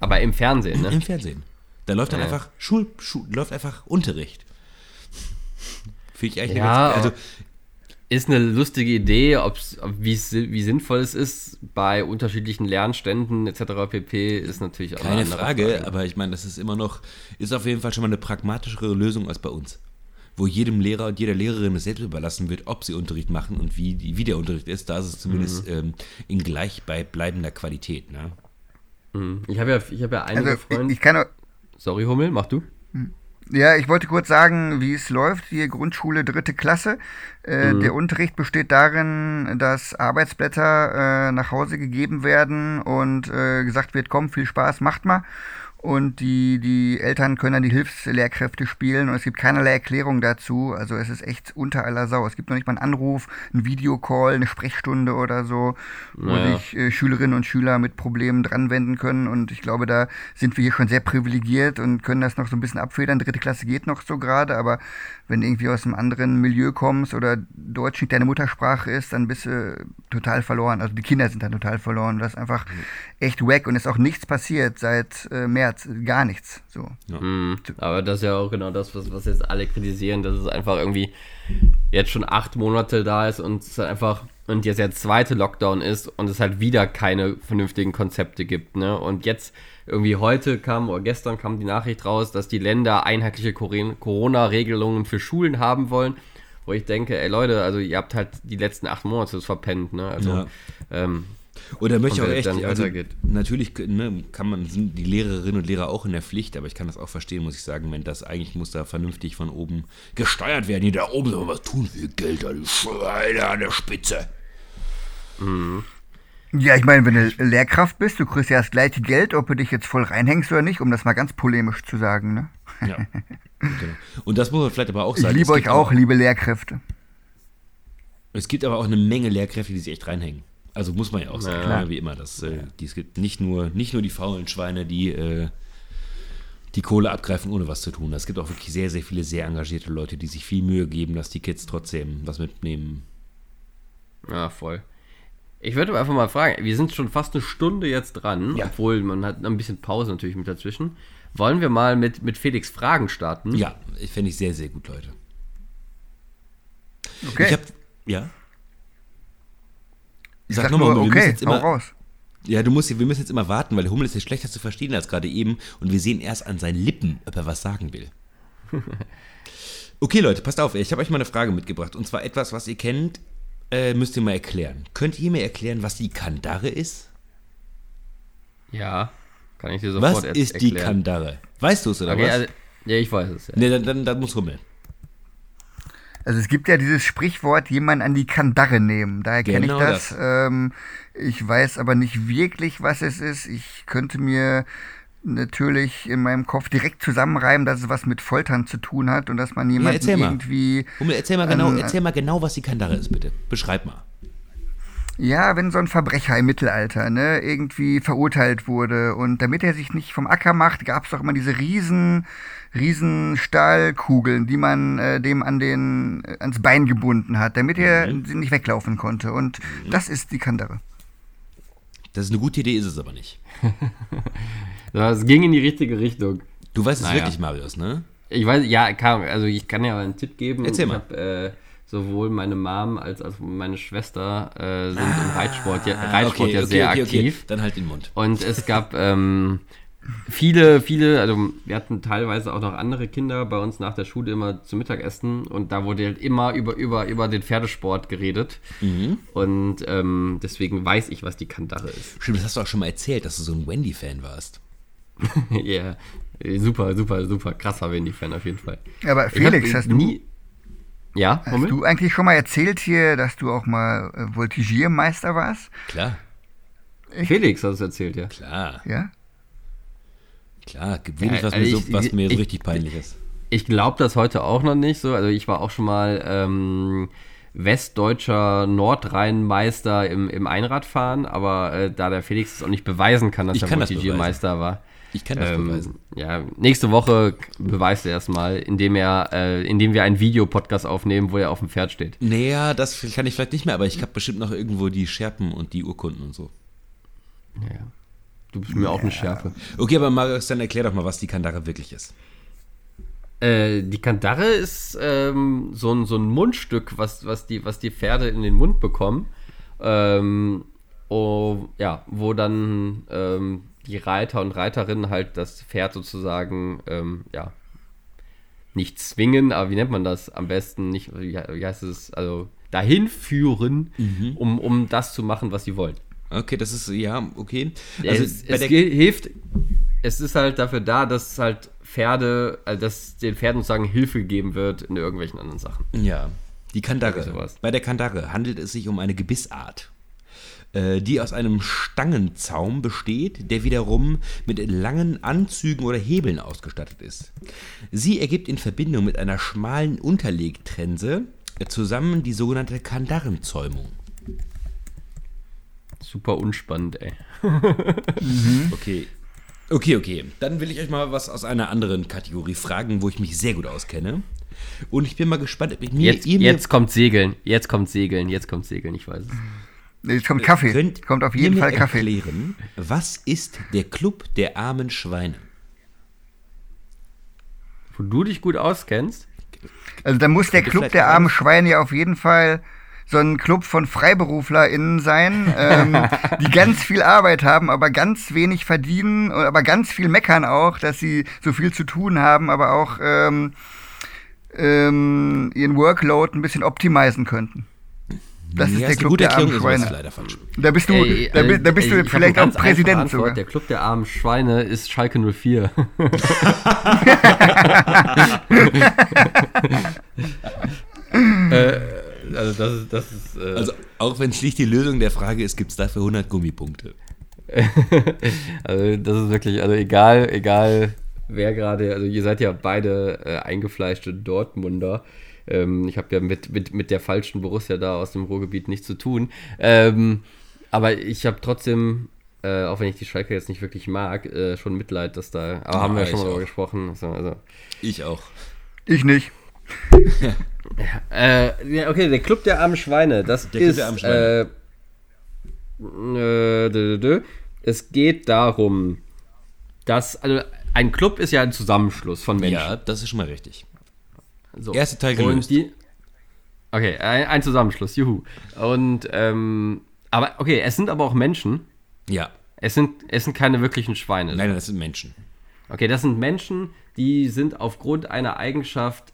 Aber im Fernsehen, ne? Im Fernsehen. Da läuft dann ja. einfach Schul, Schul, läuft einfach Unterricht. Finde ich eigentlich ja, also ist eine lustige Idee, ob's, wie sinnvoll es ist bei unterschiedlichen Lernständen etc. pp. ist natürlich auch keine Frage, Frage, aber ich meine, das ist immer noch, ist auf jeden Fall schon mal eine pragmatischere Lösung als bei uns. Wo jedem Lehrer und jeder Lehrerin es selbst überlassen wird, ob sie Unterricht machen und wie, wie der Unterricht ist. Da ist es zumindest mhm. ähm, in gleich bei bleibender Qualität. Ne? Mhm. Ich habe ja, hab ja einige also, Freunde. Ich, ich kann Sorry, Hummel, mach du. Ja, ich wollte kurz sagen, wie es läuft. Hier Grundschule dritte Klasse. Äh, mhm. Der Unterricht besteht darin, dass Arbeitsblätter äh, nach Hause gegeben werden und äh, gesagt wird, komm, viel Spaß, macht mal und die, die Eltern können dann die Hilfslehrkräfte spielen und es gibt keinerlei Erklärung dazu. Also es ist echt unter aller Sau. Es gibt noch nicht mal einen Anruf, einen Videocall, eine Sprechstunde oder so, wo naja. sich äh, Schülerinnen und Schüler mit Problemen dran wenden können. Und ich glaube, da sind wir hier schon sehr privilegiert und können das noch so ein bisschen abfedern. Dritte Klasse geht noch so gerade, aber wenn du irgendwie aus einem anderen Milieu kommst oder Deutsch nicht deine Muttersprache ist, dann bist du total verloren. Also die Kinder sind dann total verloren. Das ist einfach mhm. echt wack und es ist auch nichts passiert seit äh, März. Gar nichts. So. Ja. Mhm. Aber das ist ja auch genau das, was, was jetzt alle kritisieren, dass es einfach irgendwie jetzt schon acht Monate da ist und es einfach und jetzt der zweite Lockdown ist und es halt wieder keine vernünftigen Konzepte gibt. Ne? Und jetzt irgendwie heute kam oder gestern kam die Nachricht raus, dass die Länder einheitliche Corona-Regelungen für Schulen haben wollen. Wo ich denke, ey Leute, also ihr habt halt die letzten acht Monate verpennt, ne? Also, ja. ähm, oder möchte auch echt, also, natürlich ne, kann man, sind die Lehrerinnen und Lehrer auch in der Pflicht, aber ich kann das auch verstehen, muss ich sagen, wenn das eigentlich muss da vernünftig von oben gesteuert werden. Hier da oben soll was tun für Geld, die Schweine an der Spitze. Mhm. Ja, ich meine, wenn du Lehrkraft bist, du kriegst ja das gleiche Geld, ob du dich jetzt voll reinhängst oder nicht, um das mal ganz polemisch zu sagen, ne? Ja. Genau. Und das muss man vielleicht aber auch sagen. Ich liebe euch auch, liebe Lehrkräfte. Es gibt aber auch eine Menge Lehrkräfte, die sich echt reinhängen. Also muss man ja auch sagen, ja. wie immer. Das, äh, die, es gibt nicht nur, nicht nur die faulen Schweine, die äh, die Kohle abgreifen, ohne was zu tun. Es gibt auch wirklich sehr, sehr viele sehr engagierte Leute, die sich viel Mühe geben, dass die Kids trotzdem was mitnehmen. Ja, voll. Ich würde einfach mal fragen, wir sind schon fast eine Stunde jetzt dran, ja. obwohl man hat ein bisschen Pause natürlich mit dazwischen. Wollen wir mal mit, mit Felix Fragen starten? Ja, fände ich sehr, sehr gut, Leute. Okay. Ich hab, ja. Ich sag, sag nochmal, okay, wir müssen jetzt immer, raus. Ja, du musst, wir müssen jetzt immer warten, weil der Hummel ist jetzt schlechter zu verstehen als gerade eben und wir sehen erst an seinen Lippen, ob er was sagen will. (laughs) okay, Leute, passt auf, ich habe euch mal eine Frage mitgebracht und zwar etwas, was ihr kennt, äh, müsst ihr mal erklären. Könnt ihr mir erklären, was die Kandare ist? Ja, kann ich dir sofort was erklären. Was ist die Kandare? Weißt du es oder okay, was? Also, ja, ich weiß es. Ja. Nee, dann, dann, dann muss Hummel. Also es gibt ja dieses Sprichwort, jemand an die Kandare nehmen. Daher kenne genau ich das. das. Ähm, ich weiß aber nicht wirklich, was es ist. Ich könnte mir natürlich in meinem Kopf direkt zusammenreiben, dass es was mit Foltern zu tun hat und dass man jemanden ja, irgendwie. Hummel, erzähl mal, genau, erzähl mal genau, was die Kandare ist, bitte. Beschreib mal. Ja, wenn so ein Verbrecher im Mittelalter ne, irgendwie verurteilt wurde und damit er sich nicht vom Acker macht, gab es doch immer diese riesen, riesen Stahlkugeln, die man äh, dem an den, äh, ans Bein gebunden hat, damit er mhm. nicht weglaufen konnte. Und mhm. das ist die Kandare. Das ist eine gute Idee, ist es aber nicht. (laughs) Es ging in die richtige Richtung. Du weißt es wirklich, Marius, ne? Ich weiß, ja, kann, also ich kann ja einen Tipp geben. Erzähl mal. Hab, äh, sowohl meine Mom als auch meine Schwester äh, sind ah, im Reitsport ja, Reitsport okay, ja okay, sehr okay, aktiv. Dann halt den Mund. Und es gab ähm, viele, viele, also wir hatten teilweise auch noch andere Kinder bei uns nach der Schule immer zum Mittagessen und da wurde halt immer über, über, über den Pferdesport geredet. Mhm. Und ähm, deswegen weiß ich, was die Kandare ist. Stimmt, das hast du auch schon mal erzählt, dass du so ein Wendy-Fan warst. (laughs) Ja, yeah. super, super, super krasser Wendy-Fan auf jeden Fall. Aber Felix, hast nie, du. Ja, Hast Moment? du eigentlich schon mal erzählt hier, dass du auch mal äh, Voltigiermeister warst? Klar. Ich? Felix hat es erzählt, ja. Klar. Ja? Klar, gibt wenig, was, ja, mir, so, ich, was mir ich, so richtig peinlich ist. Ich glaube das heute auch noch nicht so. Also ich war auch schon mal ähm, westdeutscher Nordrhein-Meister im, im Einradfahren, aber äh, da der Felix es auch nicht beweisen kann, dass ich er Voltigiermeister war, ich kann das ähm, beweisen. Ja, nächste Woche beweist er erstmal, indem er, äh, indem wir einen Videopodcast aufnehmen, wo er auf dem Pferd steht. Naja, das kann ich vielleicht nicht mehr, aber ich habe bestimmt noch irgendwo die Scherpen und die Urkunden und so. Naja. Du bist mir ja. auch eine Schärfe. Okay, aber Marius, dann erklär doch mal, was die Kandare wirklich ist. Äh, die Kandare ist ähm, so, ein, so ein Mundstück, was, was, die, was die Pferde in den Mund bekommen. Ähm, oh, ja, wo dann ähm, die Reiter und Reiterinnen halt das Pferd sozusagen, ähm, ja, nicht zwingen, aber wie nennt man das am besten? Nicht, wie, wie heißt es? Also dahin führen, mhm. um, um das zu machen, was sie wollen. Okay, das ist, ja, okay. Also es, es hilft, es ist halt dafür da, dass halt Pferde, also dass den Pferden sozusagen Hilfe gegeben wird in irgendwelchen anderen Sachen. Ja, die Kandare. Bei der Kandare handelt es sich um eine Gebissart. Äh, die aus einem Stangenzaum besteht, der wiederum mit langen Anzügen oder Hebeln ausgestattet ist. Sie ergibt in Verbindung mit einer schmalen Unterlegtrense zusammen die sogenannte Kandarrenzäumung. Super unspannend, ey. mhm. Okay. Okay, okay. Dann will ich euch mal was aus einer anderen Kategorie fragen, wo ich mich sehr gut auskenne. Und ich bin mal gespannt, ob ich mir. Jetzt, jetzt kommt Segeln, jetzt kommt Segeln, jetzt kommt Segeln, ich weiß es. Jetzt kommt Kaffee. Könnt kommt auf jeden Fall Kaffee. Erklären, was ist der Club der armen Schweine? Wo du dich gut auskennst. Also da muss der Club der armen Schweine ja auf jeden Fall so ein Club von FreiberuflerInnen sein, ähm, (laughs) die ganz viel Arbeit haben, aber ganz wenig verdienen, aber ganz viel meckern auch, dass sie so viel zu tun haben, aber auch ähm, ähm, ihren Workload ein bisschen optimizen könnten. Das ist der Club der armen Schweine. Leider falsch. Da bist du, ey, da, da, bist ey, du vielleicht auch Präsident sogar. Der Club der armen Schweine ist Schalke 04. (laughs) äh, also das ist, das ist äh also auch wenn schlicht die Lösung der Frage ist, gibt es dafür 100 Gummipunkte. (laughs) also das ist wirklich, also egal, egal wer gerade, also ihr seid ja beide äh, eingefleischte Dortmunder. Ähm, ich habe ja mit, mit, mit der falschen Borussia da aus dem Ruhrgebiet nichts zu tun. Ähm, aber ich habe trotzdem, äh, auch wenn ich die Schalke jetzt nicht wirklich mag, äh, schon Mitleid, dass da. Aber ja, haben wir ja schon mal darüber gesprochen. Also, also. Ich auch. Ich nicht. (laughs) äh, ja, okay, der Club der armen Schweine. Das der ist. Club der armen Schweine. Äh. Es geht darum, dass. Also ein Club ist ja ein Zusammenschluss von Menschen. Ja, das ist schon mal richtig. So. Erste Teil gelöst. Die, okay, ein, ein, Zusammenschluss, juhu. Und, ähm, aber, okay, es sind aber auch Menschen. Ja. Es sind, es sind keine wirklichen Schweine. Nein, das sind Menschen. Okay, das sind Menschen, die sind aufgrund einer Eigenschaft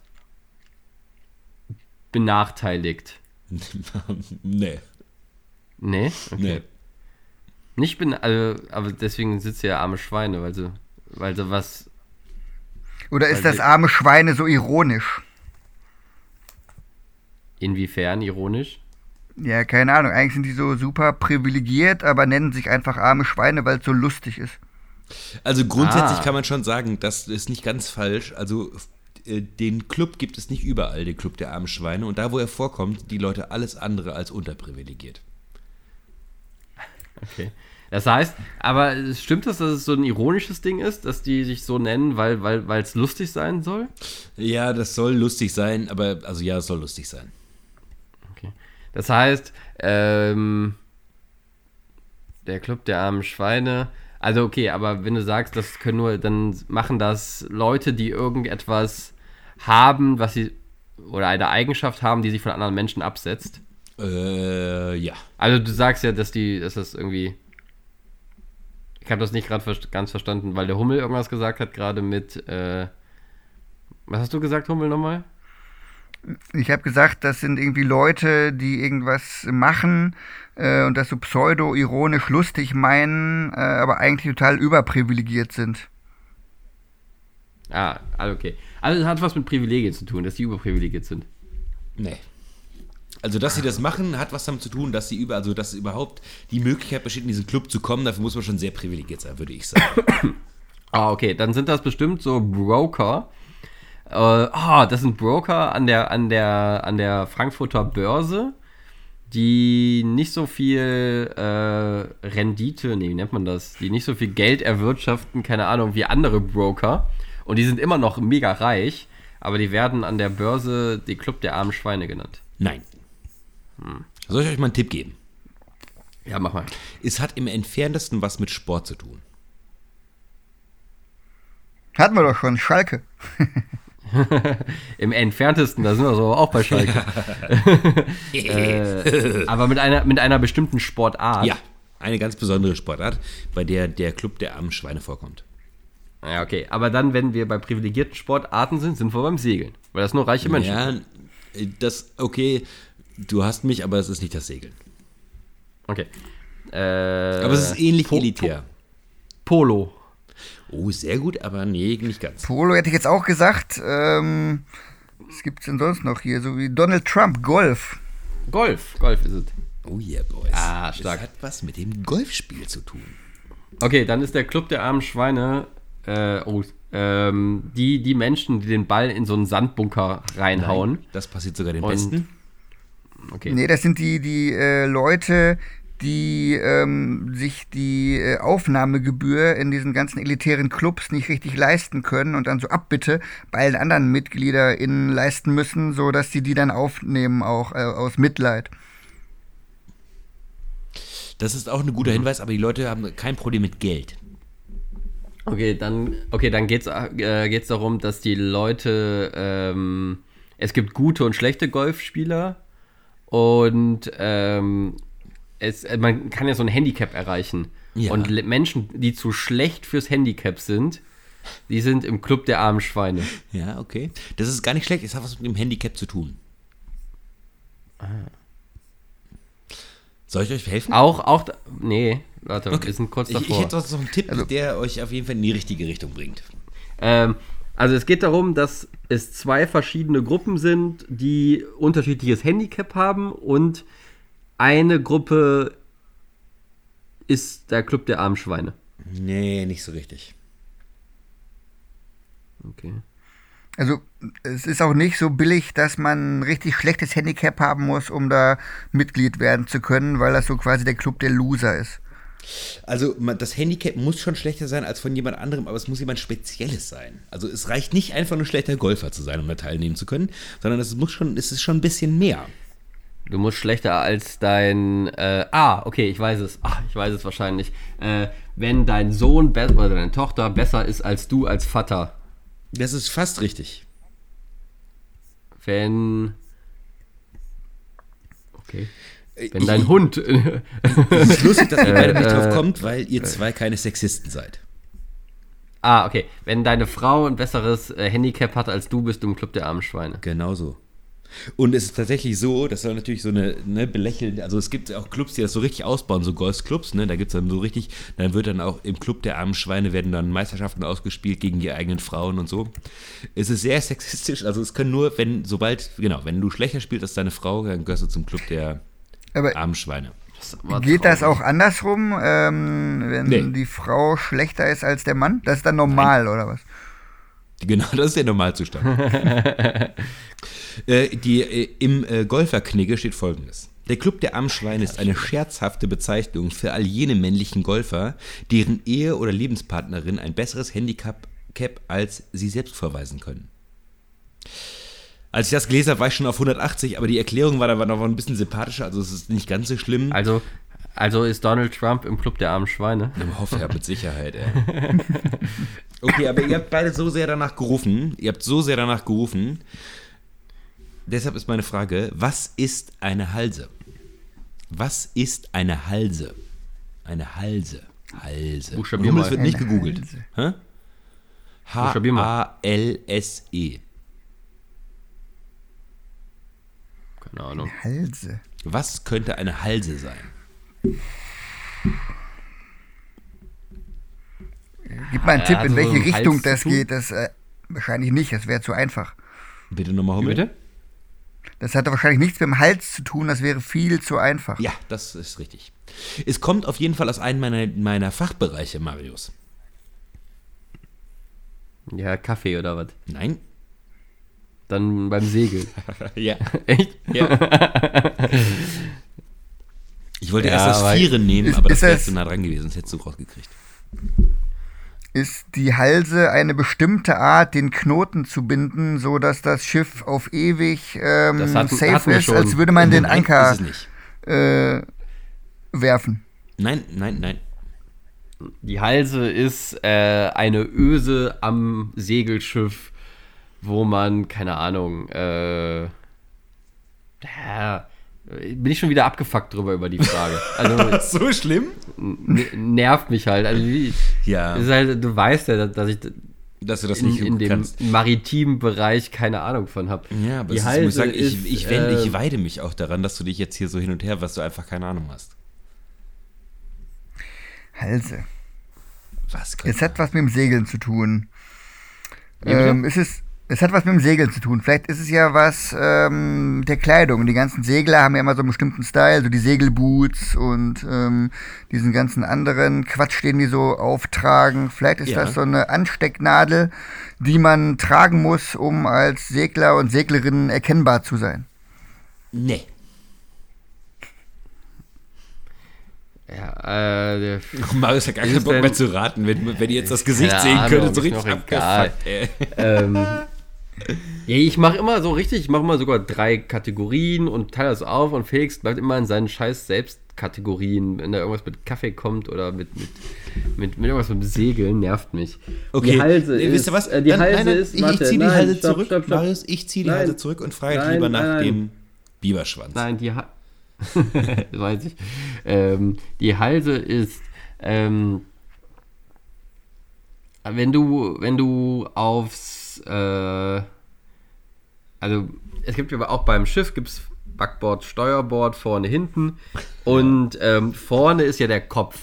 benachteiligt. (laughs) nee. Nee? Okay. Nee. Nicht bin, also, aber deswegen sitzt ja arme Schweine, weil sie, weil sie was. Oder ist das arme Schweine so ironisch? Inwiefern ironisch? Ja, keine Ahnung. Eigentlich sind die so super privilegiert, aber nennen sich einfach arme Schweine, weil es so lustig ist. Also grundsätzlich ah. kann man schon sagen, das ist nicht ganz falsch. Also äh, den Club gibt es nicht überall, den Club der armen Schweine. Und da, wo er vorkommt, die Leute alles andere als unterprivilegiert. Okay. Das heißt, aber stimmt das, dass es so ein ironisches Ding ist, dass die sich so nennen, weil weil weil es lustig sein soll? Ja, das soll lustig sein, aber also ja, es soll lustig sein. Das heißt, ähm, der Club der armen Schweine. Also okay, aber wenn du sagst, das können nur, dann machen das Leute, die irgendetwas haben, was sie oder eine Eigenschaft haben, die sich von anderen Menschen absetzt. Äh, ja. Also du sagst ja, dass die, dass das irgendwie. Ich habe das nicht gerade ver ganz verstanden, weil der Hummel irgendwas gesagt hat, gerade mit. Äh, was hast du gesagt, Hummel, nochmal? Ich habe gesagt, das sind irgendwie Leute, die irgendwas machen äh, und das so pseudo-ironisch lustig meinen, äh, aber eigentlich total überprivilegiert sind. Ah, also okay. Also es hat was mit Privilegien zu tun, dass die überprivilegiert sind. Nee. Also, dass sie das machen, hat was damit zu tun, dass sie über, also dass überhaupt die Möglichkeit besteht, in diesen Club zu kommen. Dafür muss man schon sehr privilegiert sein, würde ich sagen. ah, okay. Dann sind das bestimmt so Broker. Äh, ah, das sind Broker an der, an der, an der Frankfurter Börse, die nicht so viel äh, Rendite, nee, wie nennt man das? Die nicht so viel Geld erwirtschaften, keine Ahnung, wie andere Broker. Und die sind immer noch mega reich, aber die werden an der Börse die Club der armen Schweine genannt. Nein. Hm. Soll ich euch mal einen Tipp geben? Ja, mach mal. Es hat im entferntesten was mit Sport zu tun. Hatten wir doch schon, Schalke. (laughs) (laughs) Im entferntesten, da sind wir so auch bei Schalke. (laughs) (laughs) äh, aber mit einer, mit einer bestimmten Sportart. Ja, eine ganz besondere Sportart, bei der der Club der armen Schweine vorkommt. Ja, okay. Aber dann, wenn wir bei privilegierten Sportarten sind, sind wir beim Segeln. Weil das nur reiche Menschen Ja, das, okay, du hast mich, aber es ist nicht das Segeln. Okay. Äh, aber es ist ähnlich po elitär. Polo. Oh, sehr gut, aber nee, nicht ganz. Polo hätte ich jetzt auch gesagt. Ähm, was gibt es denn sonst noch hier? So wie Donald Trump, Golf. Golf, Golf ist es. Oh yeah, Boys. Ah, stark. Das hat was mit dem Golfspiel zu tun. Okay, dann ist der Club der armen Schweine äh, oh, ähm, die, die Menschen, die den Ball in so einen Sandbunker reinhauen. Nein, das passiert sogar den Und, Besten. Okay. Nee, das sind die, die äh, Leute, die ähm, sich die äh, Aufnahmegebühr in diesen ganzen elitären Clubs nicht richtig leisten können und dann so Abbitte bei allen anderen MitgliederInnen leisten müssen, sodass sie die dann aufnehmen, auch äh, aus Mitleid. Das ist auch ein guter Hinweis, aber die Leute haben kein Problem mit Geld. Okay, dann, okay, dann geht es äh, geht's darum, dass die Leute, ähm, es gibt gute und schlechte Golfspieler und ähm, es, äh, man kann ja so ein Handicap erreichen. Ja. Und Menschen, die zu schlecht fürs Handicap sind, die sind im Club der armen Schweine. Ja, okay. Das ist gar nicht schlecht, es hat was mit dem Handicap zu tun. Ah. Soll ich euch helfen? Auch, auch, nee, warte, okay. wir sind kurz davor. Ich, ich hätte noch einen Tipp, also, der euch auf jeden Fall in die richtige Richtung bringt. Ähm, also es geht darum, dass es zwei verschiedene Gruppen sind, die unterschiedliches Handicap haben und eine Gruppe ist der Club der armen Schweine. Nee, nicht so richtig. Okay. Also es ist auch nicht so billig, dass man ein richtig schlechtes Handicap haben muss, um da Mitglied werden zu können, weil das so quasi der Club der Loser ist. Also das Handicap muss schon schlechter sein als von jemand anderem, aber es muss jemand Spezielles sein. Also es reicht nicht einfach nur schlechter Golfer zu sein, um da teilnehmen zu können, sondern es muss schon, es ist schon ein bisschen mehr. Du musst schlechter als dein. Äh, ah, okay, ich weiß es. Ach, (laughs) ich weiß es wahrscheinlich. Äh, wenn dein Sohn oder deine Tochter besser ist als du als Vater. Das ist fast richtig. Wenn. Okay. Äh, wenn dein ich, Hund. (laughs) Es ist lustig, dass ihr beide nicht drauf äh, kommt, weil ihr zwei keine Sexisten seid. Ah, okay. Wenn deine Frau ein besseres äh, Handicap hat als du, bist du im Club der armen Schweine. Genau so. Und es ist tatsächlich so, das soll natürlich so eine ne, belächeln, also es gibt auch Clubs, die das so richtig ausbauen, so Golfclubs, ne, da gibt es dann so richtig, dann wird dann auch im Club der armen Schweine werden dann Meisterschaften ausgespielt gegen die eigenen Frauen und so. Es ist sehr (laughs) sexistisch, also es können nur, wenn, sobald, genau, wenn du schlechter spielst als deine Frau, dann gehörst du zum Club der Aber armen Schweine. Das Geht das auch andersrum, ähm, wenn nee. die Frau schlechter ist als der Mann? Das ist dann normal, Nein. oder was? Genau, das ist der Normalzustand. (laughs) Äh, die, äh, Im äh, Golferknigge steht folgendes. Der Club der Armschweine ist eine scherzhafte Bezeichnung für all jene männlichen Golfer, deren Ehe- oder Lebenspartnerin ein besseres Handicap Cap als sie selbst vorweisen können. Als ich das gelesen habe, war ich schon auf 180, aber die Erklärung war da noch ein bisschen sympathischer, also es ist nicht ganz so schlimm. Also, also ist Donald Trump im Club der armen Schweine. Ich hoffe ja, mit Sicherheit, ey. Okay, aber ihr habt beide so sehr danach gerufen, ihr habt so sehr danach gerufen. Deshalb ist meine Frage, was ist eine Halse? Was ist eine Halse? Eine Halse. Halse. Buchstabier mal. wird nicht Eine gegoogelt. H-A-L-S-E. Keine Ahnung. Halse. Was könnte eine Halse sein? Gib mal einen Tipp, in so welche Richtung Hals das geht. Das äh, wahrscheinlich nicht, das wäre zu einfach. Bitte nochmal bitte? Das hatte wahrscheinlich nichts mit dem Hals zu tun, das wäre viel zu einfach. Ja, das ist richtig. Es kommt auf jeden Fall aus einem meiner, meiner Fachbereiche, Marius. Ja, Kaffee oder was? Nein? Dann beim Segel. (laughs) ja. (laughs) Echt? Ich wollte Ja, erst das Vieren nehmen, Ist- aber das wäre zu nah dran gewesen, das hättest du rausgekriegt. Ist die Halse eine bestimmte Art, den Knoten zu binden, so dass das Schiff auf ewig ähm, Das hatten- safe ist, als würde man den Anker ist es nicht. äh, werfen? Nein, nein, nein. Die Halse ist äh, eine Öse am Segelschiff, wo man, keine Ahnung, äh, bin ich schon wieder abgefuckt drüber über die Frage. Also (laughs) So schlimm? nervt mich halt. Also wie, Ja, halt, du weißt ja, dass ich dass du das in, nicht in dem kannst. maritimen Bereich keine Ahnung von habe. Ja, aber ist, muss ich sagen, ich, ist, ich, wende, ich äh, weide mich auch daran, dass du dich jetzt hier so hin und her, was du einfach keine Ahnung hast. Halse. Was Es hat was mit dem Segeln zu tun. Ähm, es, ist, es hat was mit dem Segeln zu tun. Vielleicht ist es ja was ähm, der Kleidung. Die ganzen Segler haben ja immer so einen bestimmten Style, so die Segelboots und ähm, diesen ganzen anderen Quatsch, den die so auftragen. Vielleicht ist Ja. das so eine Anstecknadel, die man tragen muss, um als Segler und Seglerin erkennbar zu sein. Nee. Ja, äh, der- (laughs) Marius hat gar keinen Bock mehr zu raten, wenn, wenn ihr jetzt das Gesicht sehen könntet, so richtig abgefuckt, ey. ähm, (laughs) ja, ich mache immer so richtig, ich mache immer sogar drei Kategorien und teile das auf und Felix bleibt immer in seinen scheiß Selbstkategorien, wenn da irgendwas mit Kaffee kommt oder mit, mit, mit, mit irgendwas mit Segeln, nervt mich. Okay, Die Halse nee, ist, wisst ihr was? Äh, die Dann- Halse nein, nein, ist, ich, warte, ich ziehe die Halse stopp, zurück, stopp, stopp. Marius, ich ziehe die Nein. Halse zurück und frage Nein, lieber nach dem Biberschwanz. Nein, die ha (laughs) das weiß ich. Ähm, die Halse ist, ähm, wenn du, wenn du aufs, äh, also es gibt aber auch beim Schiff gibt's Backbord, Steuerbord, vorne, hinten und ähm, vorne ist ja der Kopf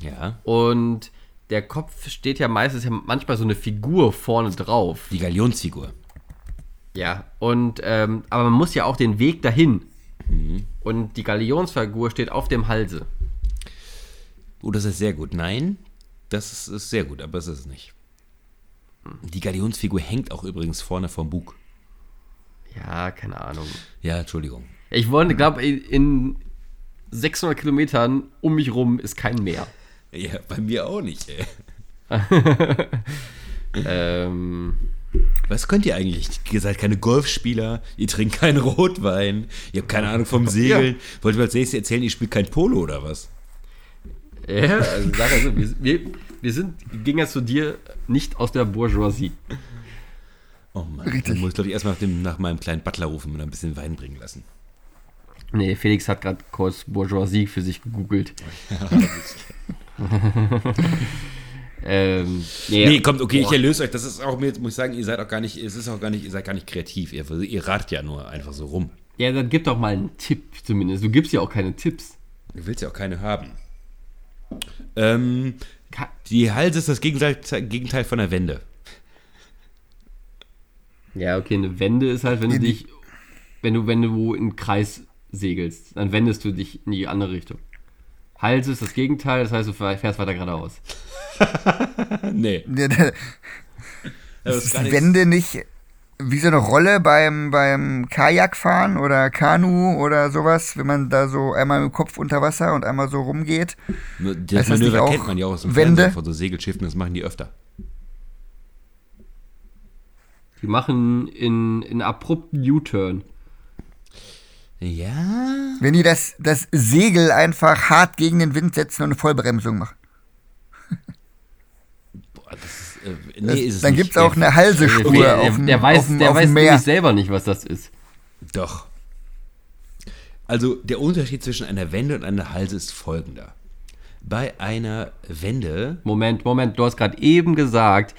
Ja, und der Kopf steht ja meistens ja manchmal so eine Figur vorne drauf. die Galionsfigur. Ja, und ähm, aber man muss ja auch den Weg dahin. Und die Galionsfigur steht auf dem Halse. Oh, das ist sehr gut. Nein, das ist, ist sehr gut, aber es ist es nicht. Die Galionsfigur hängt auch übrigens vorne vom Bug. Ja, keine Ahnung. Ja, Entschuldigung. Ich wollte, glaube in, in 600 Kilometern um mich rum ist kein Meer. Ja, bei mir auch nicht, ey. (laughs) Ähm, Was könnt ihr eigentlich? Ihr seid keine Golfspieler, ihr trinkt keinen Rotwein, ihr habt keine Ahnung vom (laughs) Segeln. Wollt ihr mir als nächstes erzählen, ihr spielt kein Polo oder was? ja, also sag also, wir, wir, wir sind im Gegensatz zu dir nicht aus der Bourgeoisie. Oh Mann, Richtig. dann muss ich glaube ich erstmal nach, dem- nach meinem kleinen Butler rufen und ein bisschen Wein bringen lassen. Nee, Felix hat gerade kurz Bourgeoisie für sich gegoogelt. (laughs) ähm, nee, Nee, kommt, okay, ich Boah. erlöse euch. Das ist auch mir, muss ich sagen, ihr seid auch gar nicht, es ist auch gar nicht, ihr seid gar nicht kreativ. Ihr, ihr ratet ja nur einfach so rum. Ja, dann gib doch mal einen Tipp zumindest. Du gibst ja auch keine Tipps. Du willst ja auch keine haben. Ähm, die Halse ist das Gegenteil, von der Wende. Ja, okay, eine Wende ist halt, wenn du dich, wenn du, wenn du in einen Kreis segelst, dann wendest du dich in die andere Richtung. Hals ist das Gegenteil, das heißt, du fährst weiter geradeaus. (laughs) nee. Das Ist die Wende nicht, wie so eine Rolle beim, beim Kajakfahren oder Kanu oder sowas, wenn man da so einmal mit dem Kopf unter Wasser und einmal so rumgeht. Das das Manöver auch kennt man ja auch aus dem Wände? Fernsehen von so Segelschiffen, das machen die öfter. Die machen in, in abrupten U-Turn. Ja. Wenn die das, das Segel einfach hart gegen den Wind setzen und eine Vollbremsung machen. Boah, das ist, äh, nee, ist es Dann gibt es auch eine Halsespur der, auf dem, der weiß, auf dem, der auf weiß nämlich selber nicht, was das ist. Doch. Also der Unterschied zwischen einer Wende und einer Halse ist folgender. Bei einer Wende Moment, Moment, du hast gerade eben gesagt,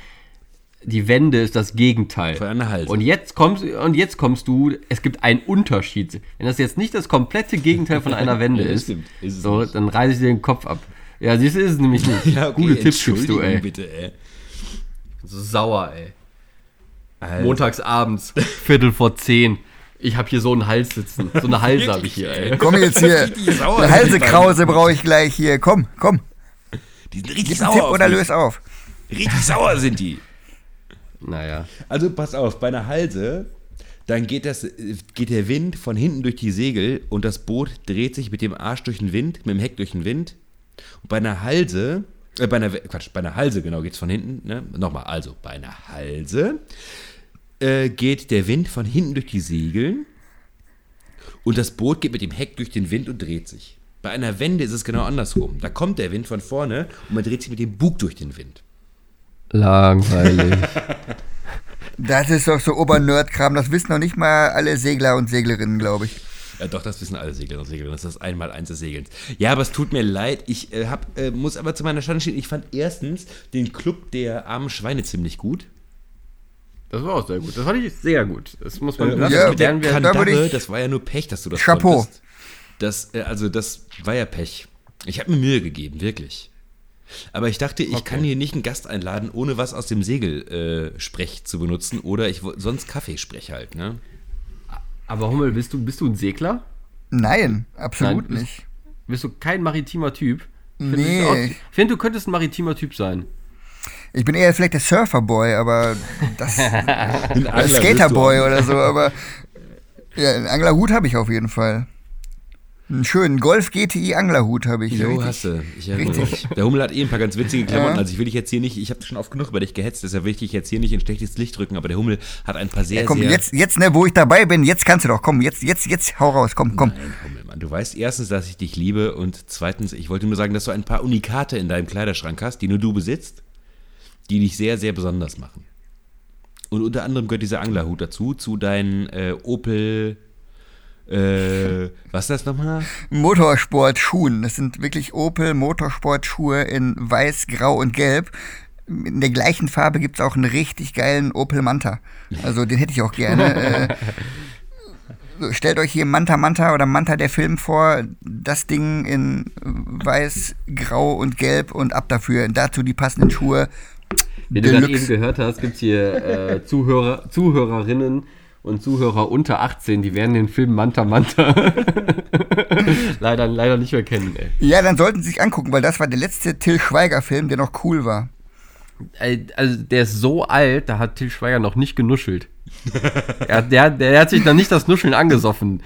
die Wende ist das Gegenteil. von einer Halse. Und jetzt kommst und jetzt kommst du, es gibt einen Unterschied. Wenn das jetzt nicht das komplette Gegenteil von einer (laughs) Wende das ist, stimmt. Ist so, nicht. dann reiße ich dir den Kopf ab. Ja, du, ist es nämlich nicht. (laughs) ja, okay, Gute Tipps gibst du, ey. bitte, ey. So sauer, ey. Also, Montagsabends, (laughs) Viertel vor zehn. Ich habe hier so einen Hals sitzen. So eine Halse habe ich hier, ey. Komm jetzt (laughs) hier. Eine Halsekrause brauche ich gleich hier. Komm, komm. Die sind richtig Gib sauer. Tipp auf oder löse auf. Richtig sauer sind die. Naja. Also pass auf, bei einer Halse, dann geht, das, geht der Wind von hinten durch die Segel und das Boot dreht sich mit dem Arsch durch den Wind, mit dem Heck durch den Wind. Und bei einer Halse, äh, bei einer, Quatsch, bei einer Halse, genau, geht es von hinten, ne? Nochmal, also bei einer Halse äh, geht der Wind von hinten durch die Segel und das Boot geht mit dem Heck durch den Wind und dreht sich. Bei einer Wende ist es genau andersrum. Da kommt der Wind von vorne und man dreht sich mit dem Bug durch den Wind. Langweilig. (laughs) Das ist doch so Obernerdkram. Das wissen noch nicht mal alle Segler und Seglerinnen, glaube ich. Ja, doch, das wissen alle Segler und Seglerinnen. Das ist das Einmaleins des Segelns. Ja, aber es tut mir leid. Ich äh, hab, äh, muss aber zu meiner Schande stehen. Ich fand erstens den Club der armen Schweine ziemlich gut. Das war auch sehr gut. Das fand ich sehr gut. Das muss man Äh, das ja, mit der Kandare, das war ja nur Pech, dass du das Chapeau. konntest. Das, äh, also das war ja Pech. Ich habe mir Mühe gegeben, wirklich. Aber ich dachte, ich Okay. kann hier nicht einen Gast einladen, ohne was aus dem Segelsprech äh, Sprech zu benutzen. Oder ich sonst Kaffeesprech halt, ne? Aber Hummel, bist du, bist du ein Segler? Nein, absolut Nein, nicht. Bist du kein maritimer Typ? Ich find, Nee. du auch- Ich finde, du könntest ein maritimer Typ sein. Ich bin eher vielleicht der Surferboy, aber das. (laughs) Bist Skaterboy oder so, aber. Ja, einen Anglerhut habe ich auf jeden Fall. Einen schönen Golf GTI Anglerhut habe ich. Jo, richtig. hast du. Ich erinnere mich. Der Hummel hat eh ein paar ganz witzige Klamotten. Also ich will dich jetzt hier nicht, ich habe schon oft genug über dich gehetzt, deshalb will ich dich jetzt hier nicht in schlechtes Licht drücken, aber der Hummel hat ein paar sehr, Ja, komm, sehr... jetzt, jetzt, ne, wo ich dabei bin, jetzt kannst du doch. Komm, jetzt, jetzt, jetzt, hau raus, komm, komm. Nein, Hummel, Mann. Du weißt erstens, dass ich dich liebe und zweitens, ich wollte nur sagen, dass du ein paar Unikate in deinem Kleiderschrank hast, die nur du besitzt, die dich sehr, sehr besonders machen. Und unter anderem gehört dieser Anglerhut dazu, zu deinen äh, Opel... Äh, was ist das nochmal? Motorsportschuhen. Das sind wirklich Opel Motorsportschuhe in weiß, grau und gelb. In der gleichen Farbe gibt es auch einen richtig geilen Opel Manta. Also den hätte ich auch gerne. äh, stellt euch hier Manta Manta oder Manta der Film vor. Das Ding in weiß, grau und gelb und ab dafür. Dazu die passenden Schuhe. Wie du gerade Deluxe. eben gehört hast, gibt es hier äh, Zuhörer, Zuhörerinnen und Zuhörer unter 18, die werden den Film Manta Manta (laughs) leider, leider nicht mehr kennen. Ey. Ja, dann sollten sie sich angucken, weil das war der letzte Till Schweiger-Film, der noch cool war. Also der ist so alt, da hat Til Schweiger noch nicht genuschelt. (laughs) er, der, der hat sich noch nicht das Nuscheln angesoffen.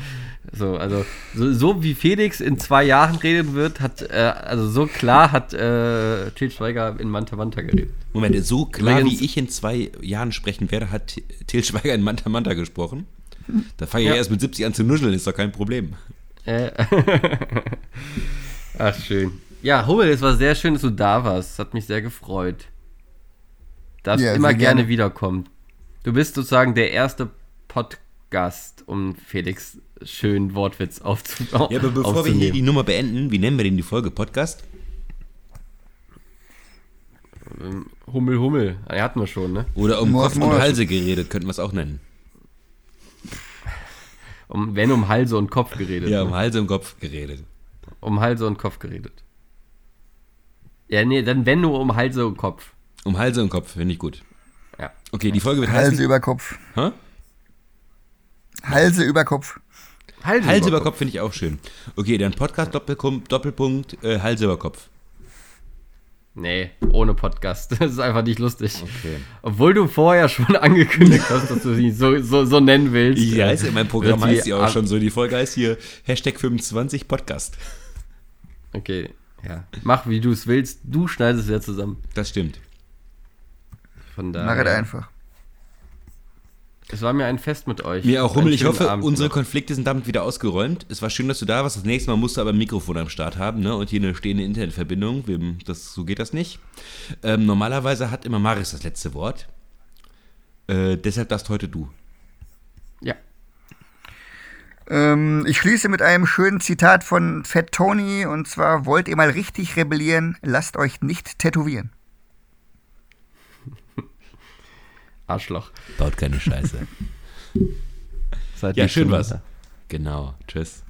So, also so, so wie Felix in zwei Jahren reden wird, hat äh, also so klar hat äh, Til Schweiger in Manta Manta geredet. Moment, so klar Übrigens- wie ich in zwei Jahren sprechen werde, hat Til Schweiger in Manta Manta gesprochen. Da fange ich Ja. erst mit 70 an zu nuscheln, ist doch kein Problem. Äh, (laughs) Ach, schön. Ja, Hummel, es war sehr schön, dass du da warst. Hat mich sehr gefreut. Darfst Ja, immer gerne. gerne. wiederkommen. Du bist sozusagen der erste Podcast, um Felix schönen Wortwitz aufzu Ja, aber bevor wir hier die Nummer beenden, wie nennen wir denn die Folge? Podcast? Hummel, Hummel. Er hatten wir schon, ne? Oder um Kopf und. Halse geredet, könnten wir es auch nennen. Um, wenn um Halse und Kopf geredet. Ja, ne? um Halse und Kopf geredet. Um Halse und Kopf geredet. Ja, nee, dann wenn nur um Halse und Kopf. Um Halse und Kopf, finde ich gut. Ja. Okay, die Folge wird Halse heißen. über Kopf. Hä? Halse über Kopf. Halse, Hals über Kopf finde ich auch schön. Okay, dann Podcast Doppelpunkt, Doppelpunkt äh, Hals über Kopf. Nee, ohne Podcast. (laughs) Das ist einfach nicht lustig. Okay. Obwohl du vorher schon (laughs) angekündigt hast, dass du sie so, so, so nennen willst. Ja, ist ja, mein Programm sie heißt ja auch schon so. Die Folge heißt hier Hashtag 25 Podcast. Okay, ja. Mach, wie du es willst. Du schneidest es ja zusammen. Das stimmt. Von Mach es daher. einfach. Es war mir ein Fest mit euch. Mir auch Hummel, ich hoffe, Abend unsere noch. Konflikte sind damit wieder ausgeräumt. Es war schön, dass du da warst. Das nächste Mal musst du aber ein Mikrofon am Start haben ne? und hier eine stehende Internetverbindung. Das, so geht das nicht. Ähm, normalerweise hat immer Maris das letzte Wort. Äh, deshalb darfst heute du. Ja. Ähm, ich schließe mit einem schönen Zitat von Fat Tony und zwar: Wollt ihr mal richtig rebellieren, lasst euch nicht tätowieren. Arschloch. Baut keine Scheiße. (laughs) Seid ja, schön was. Genau. Tschüss.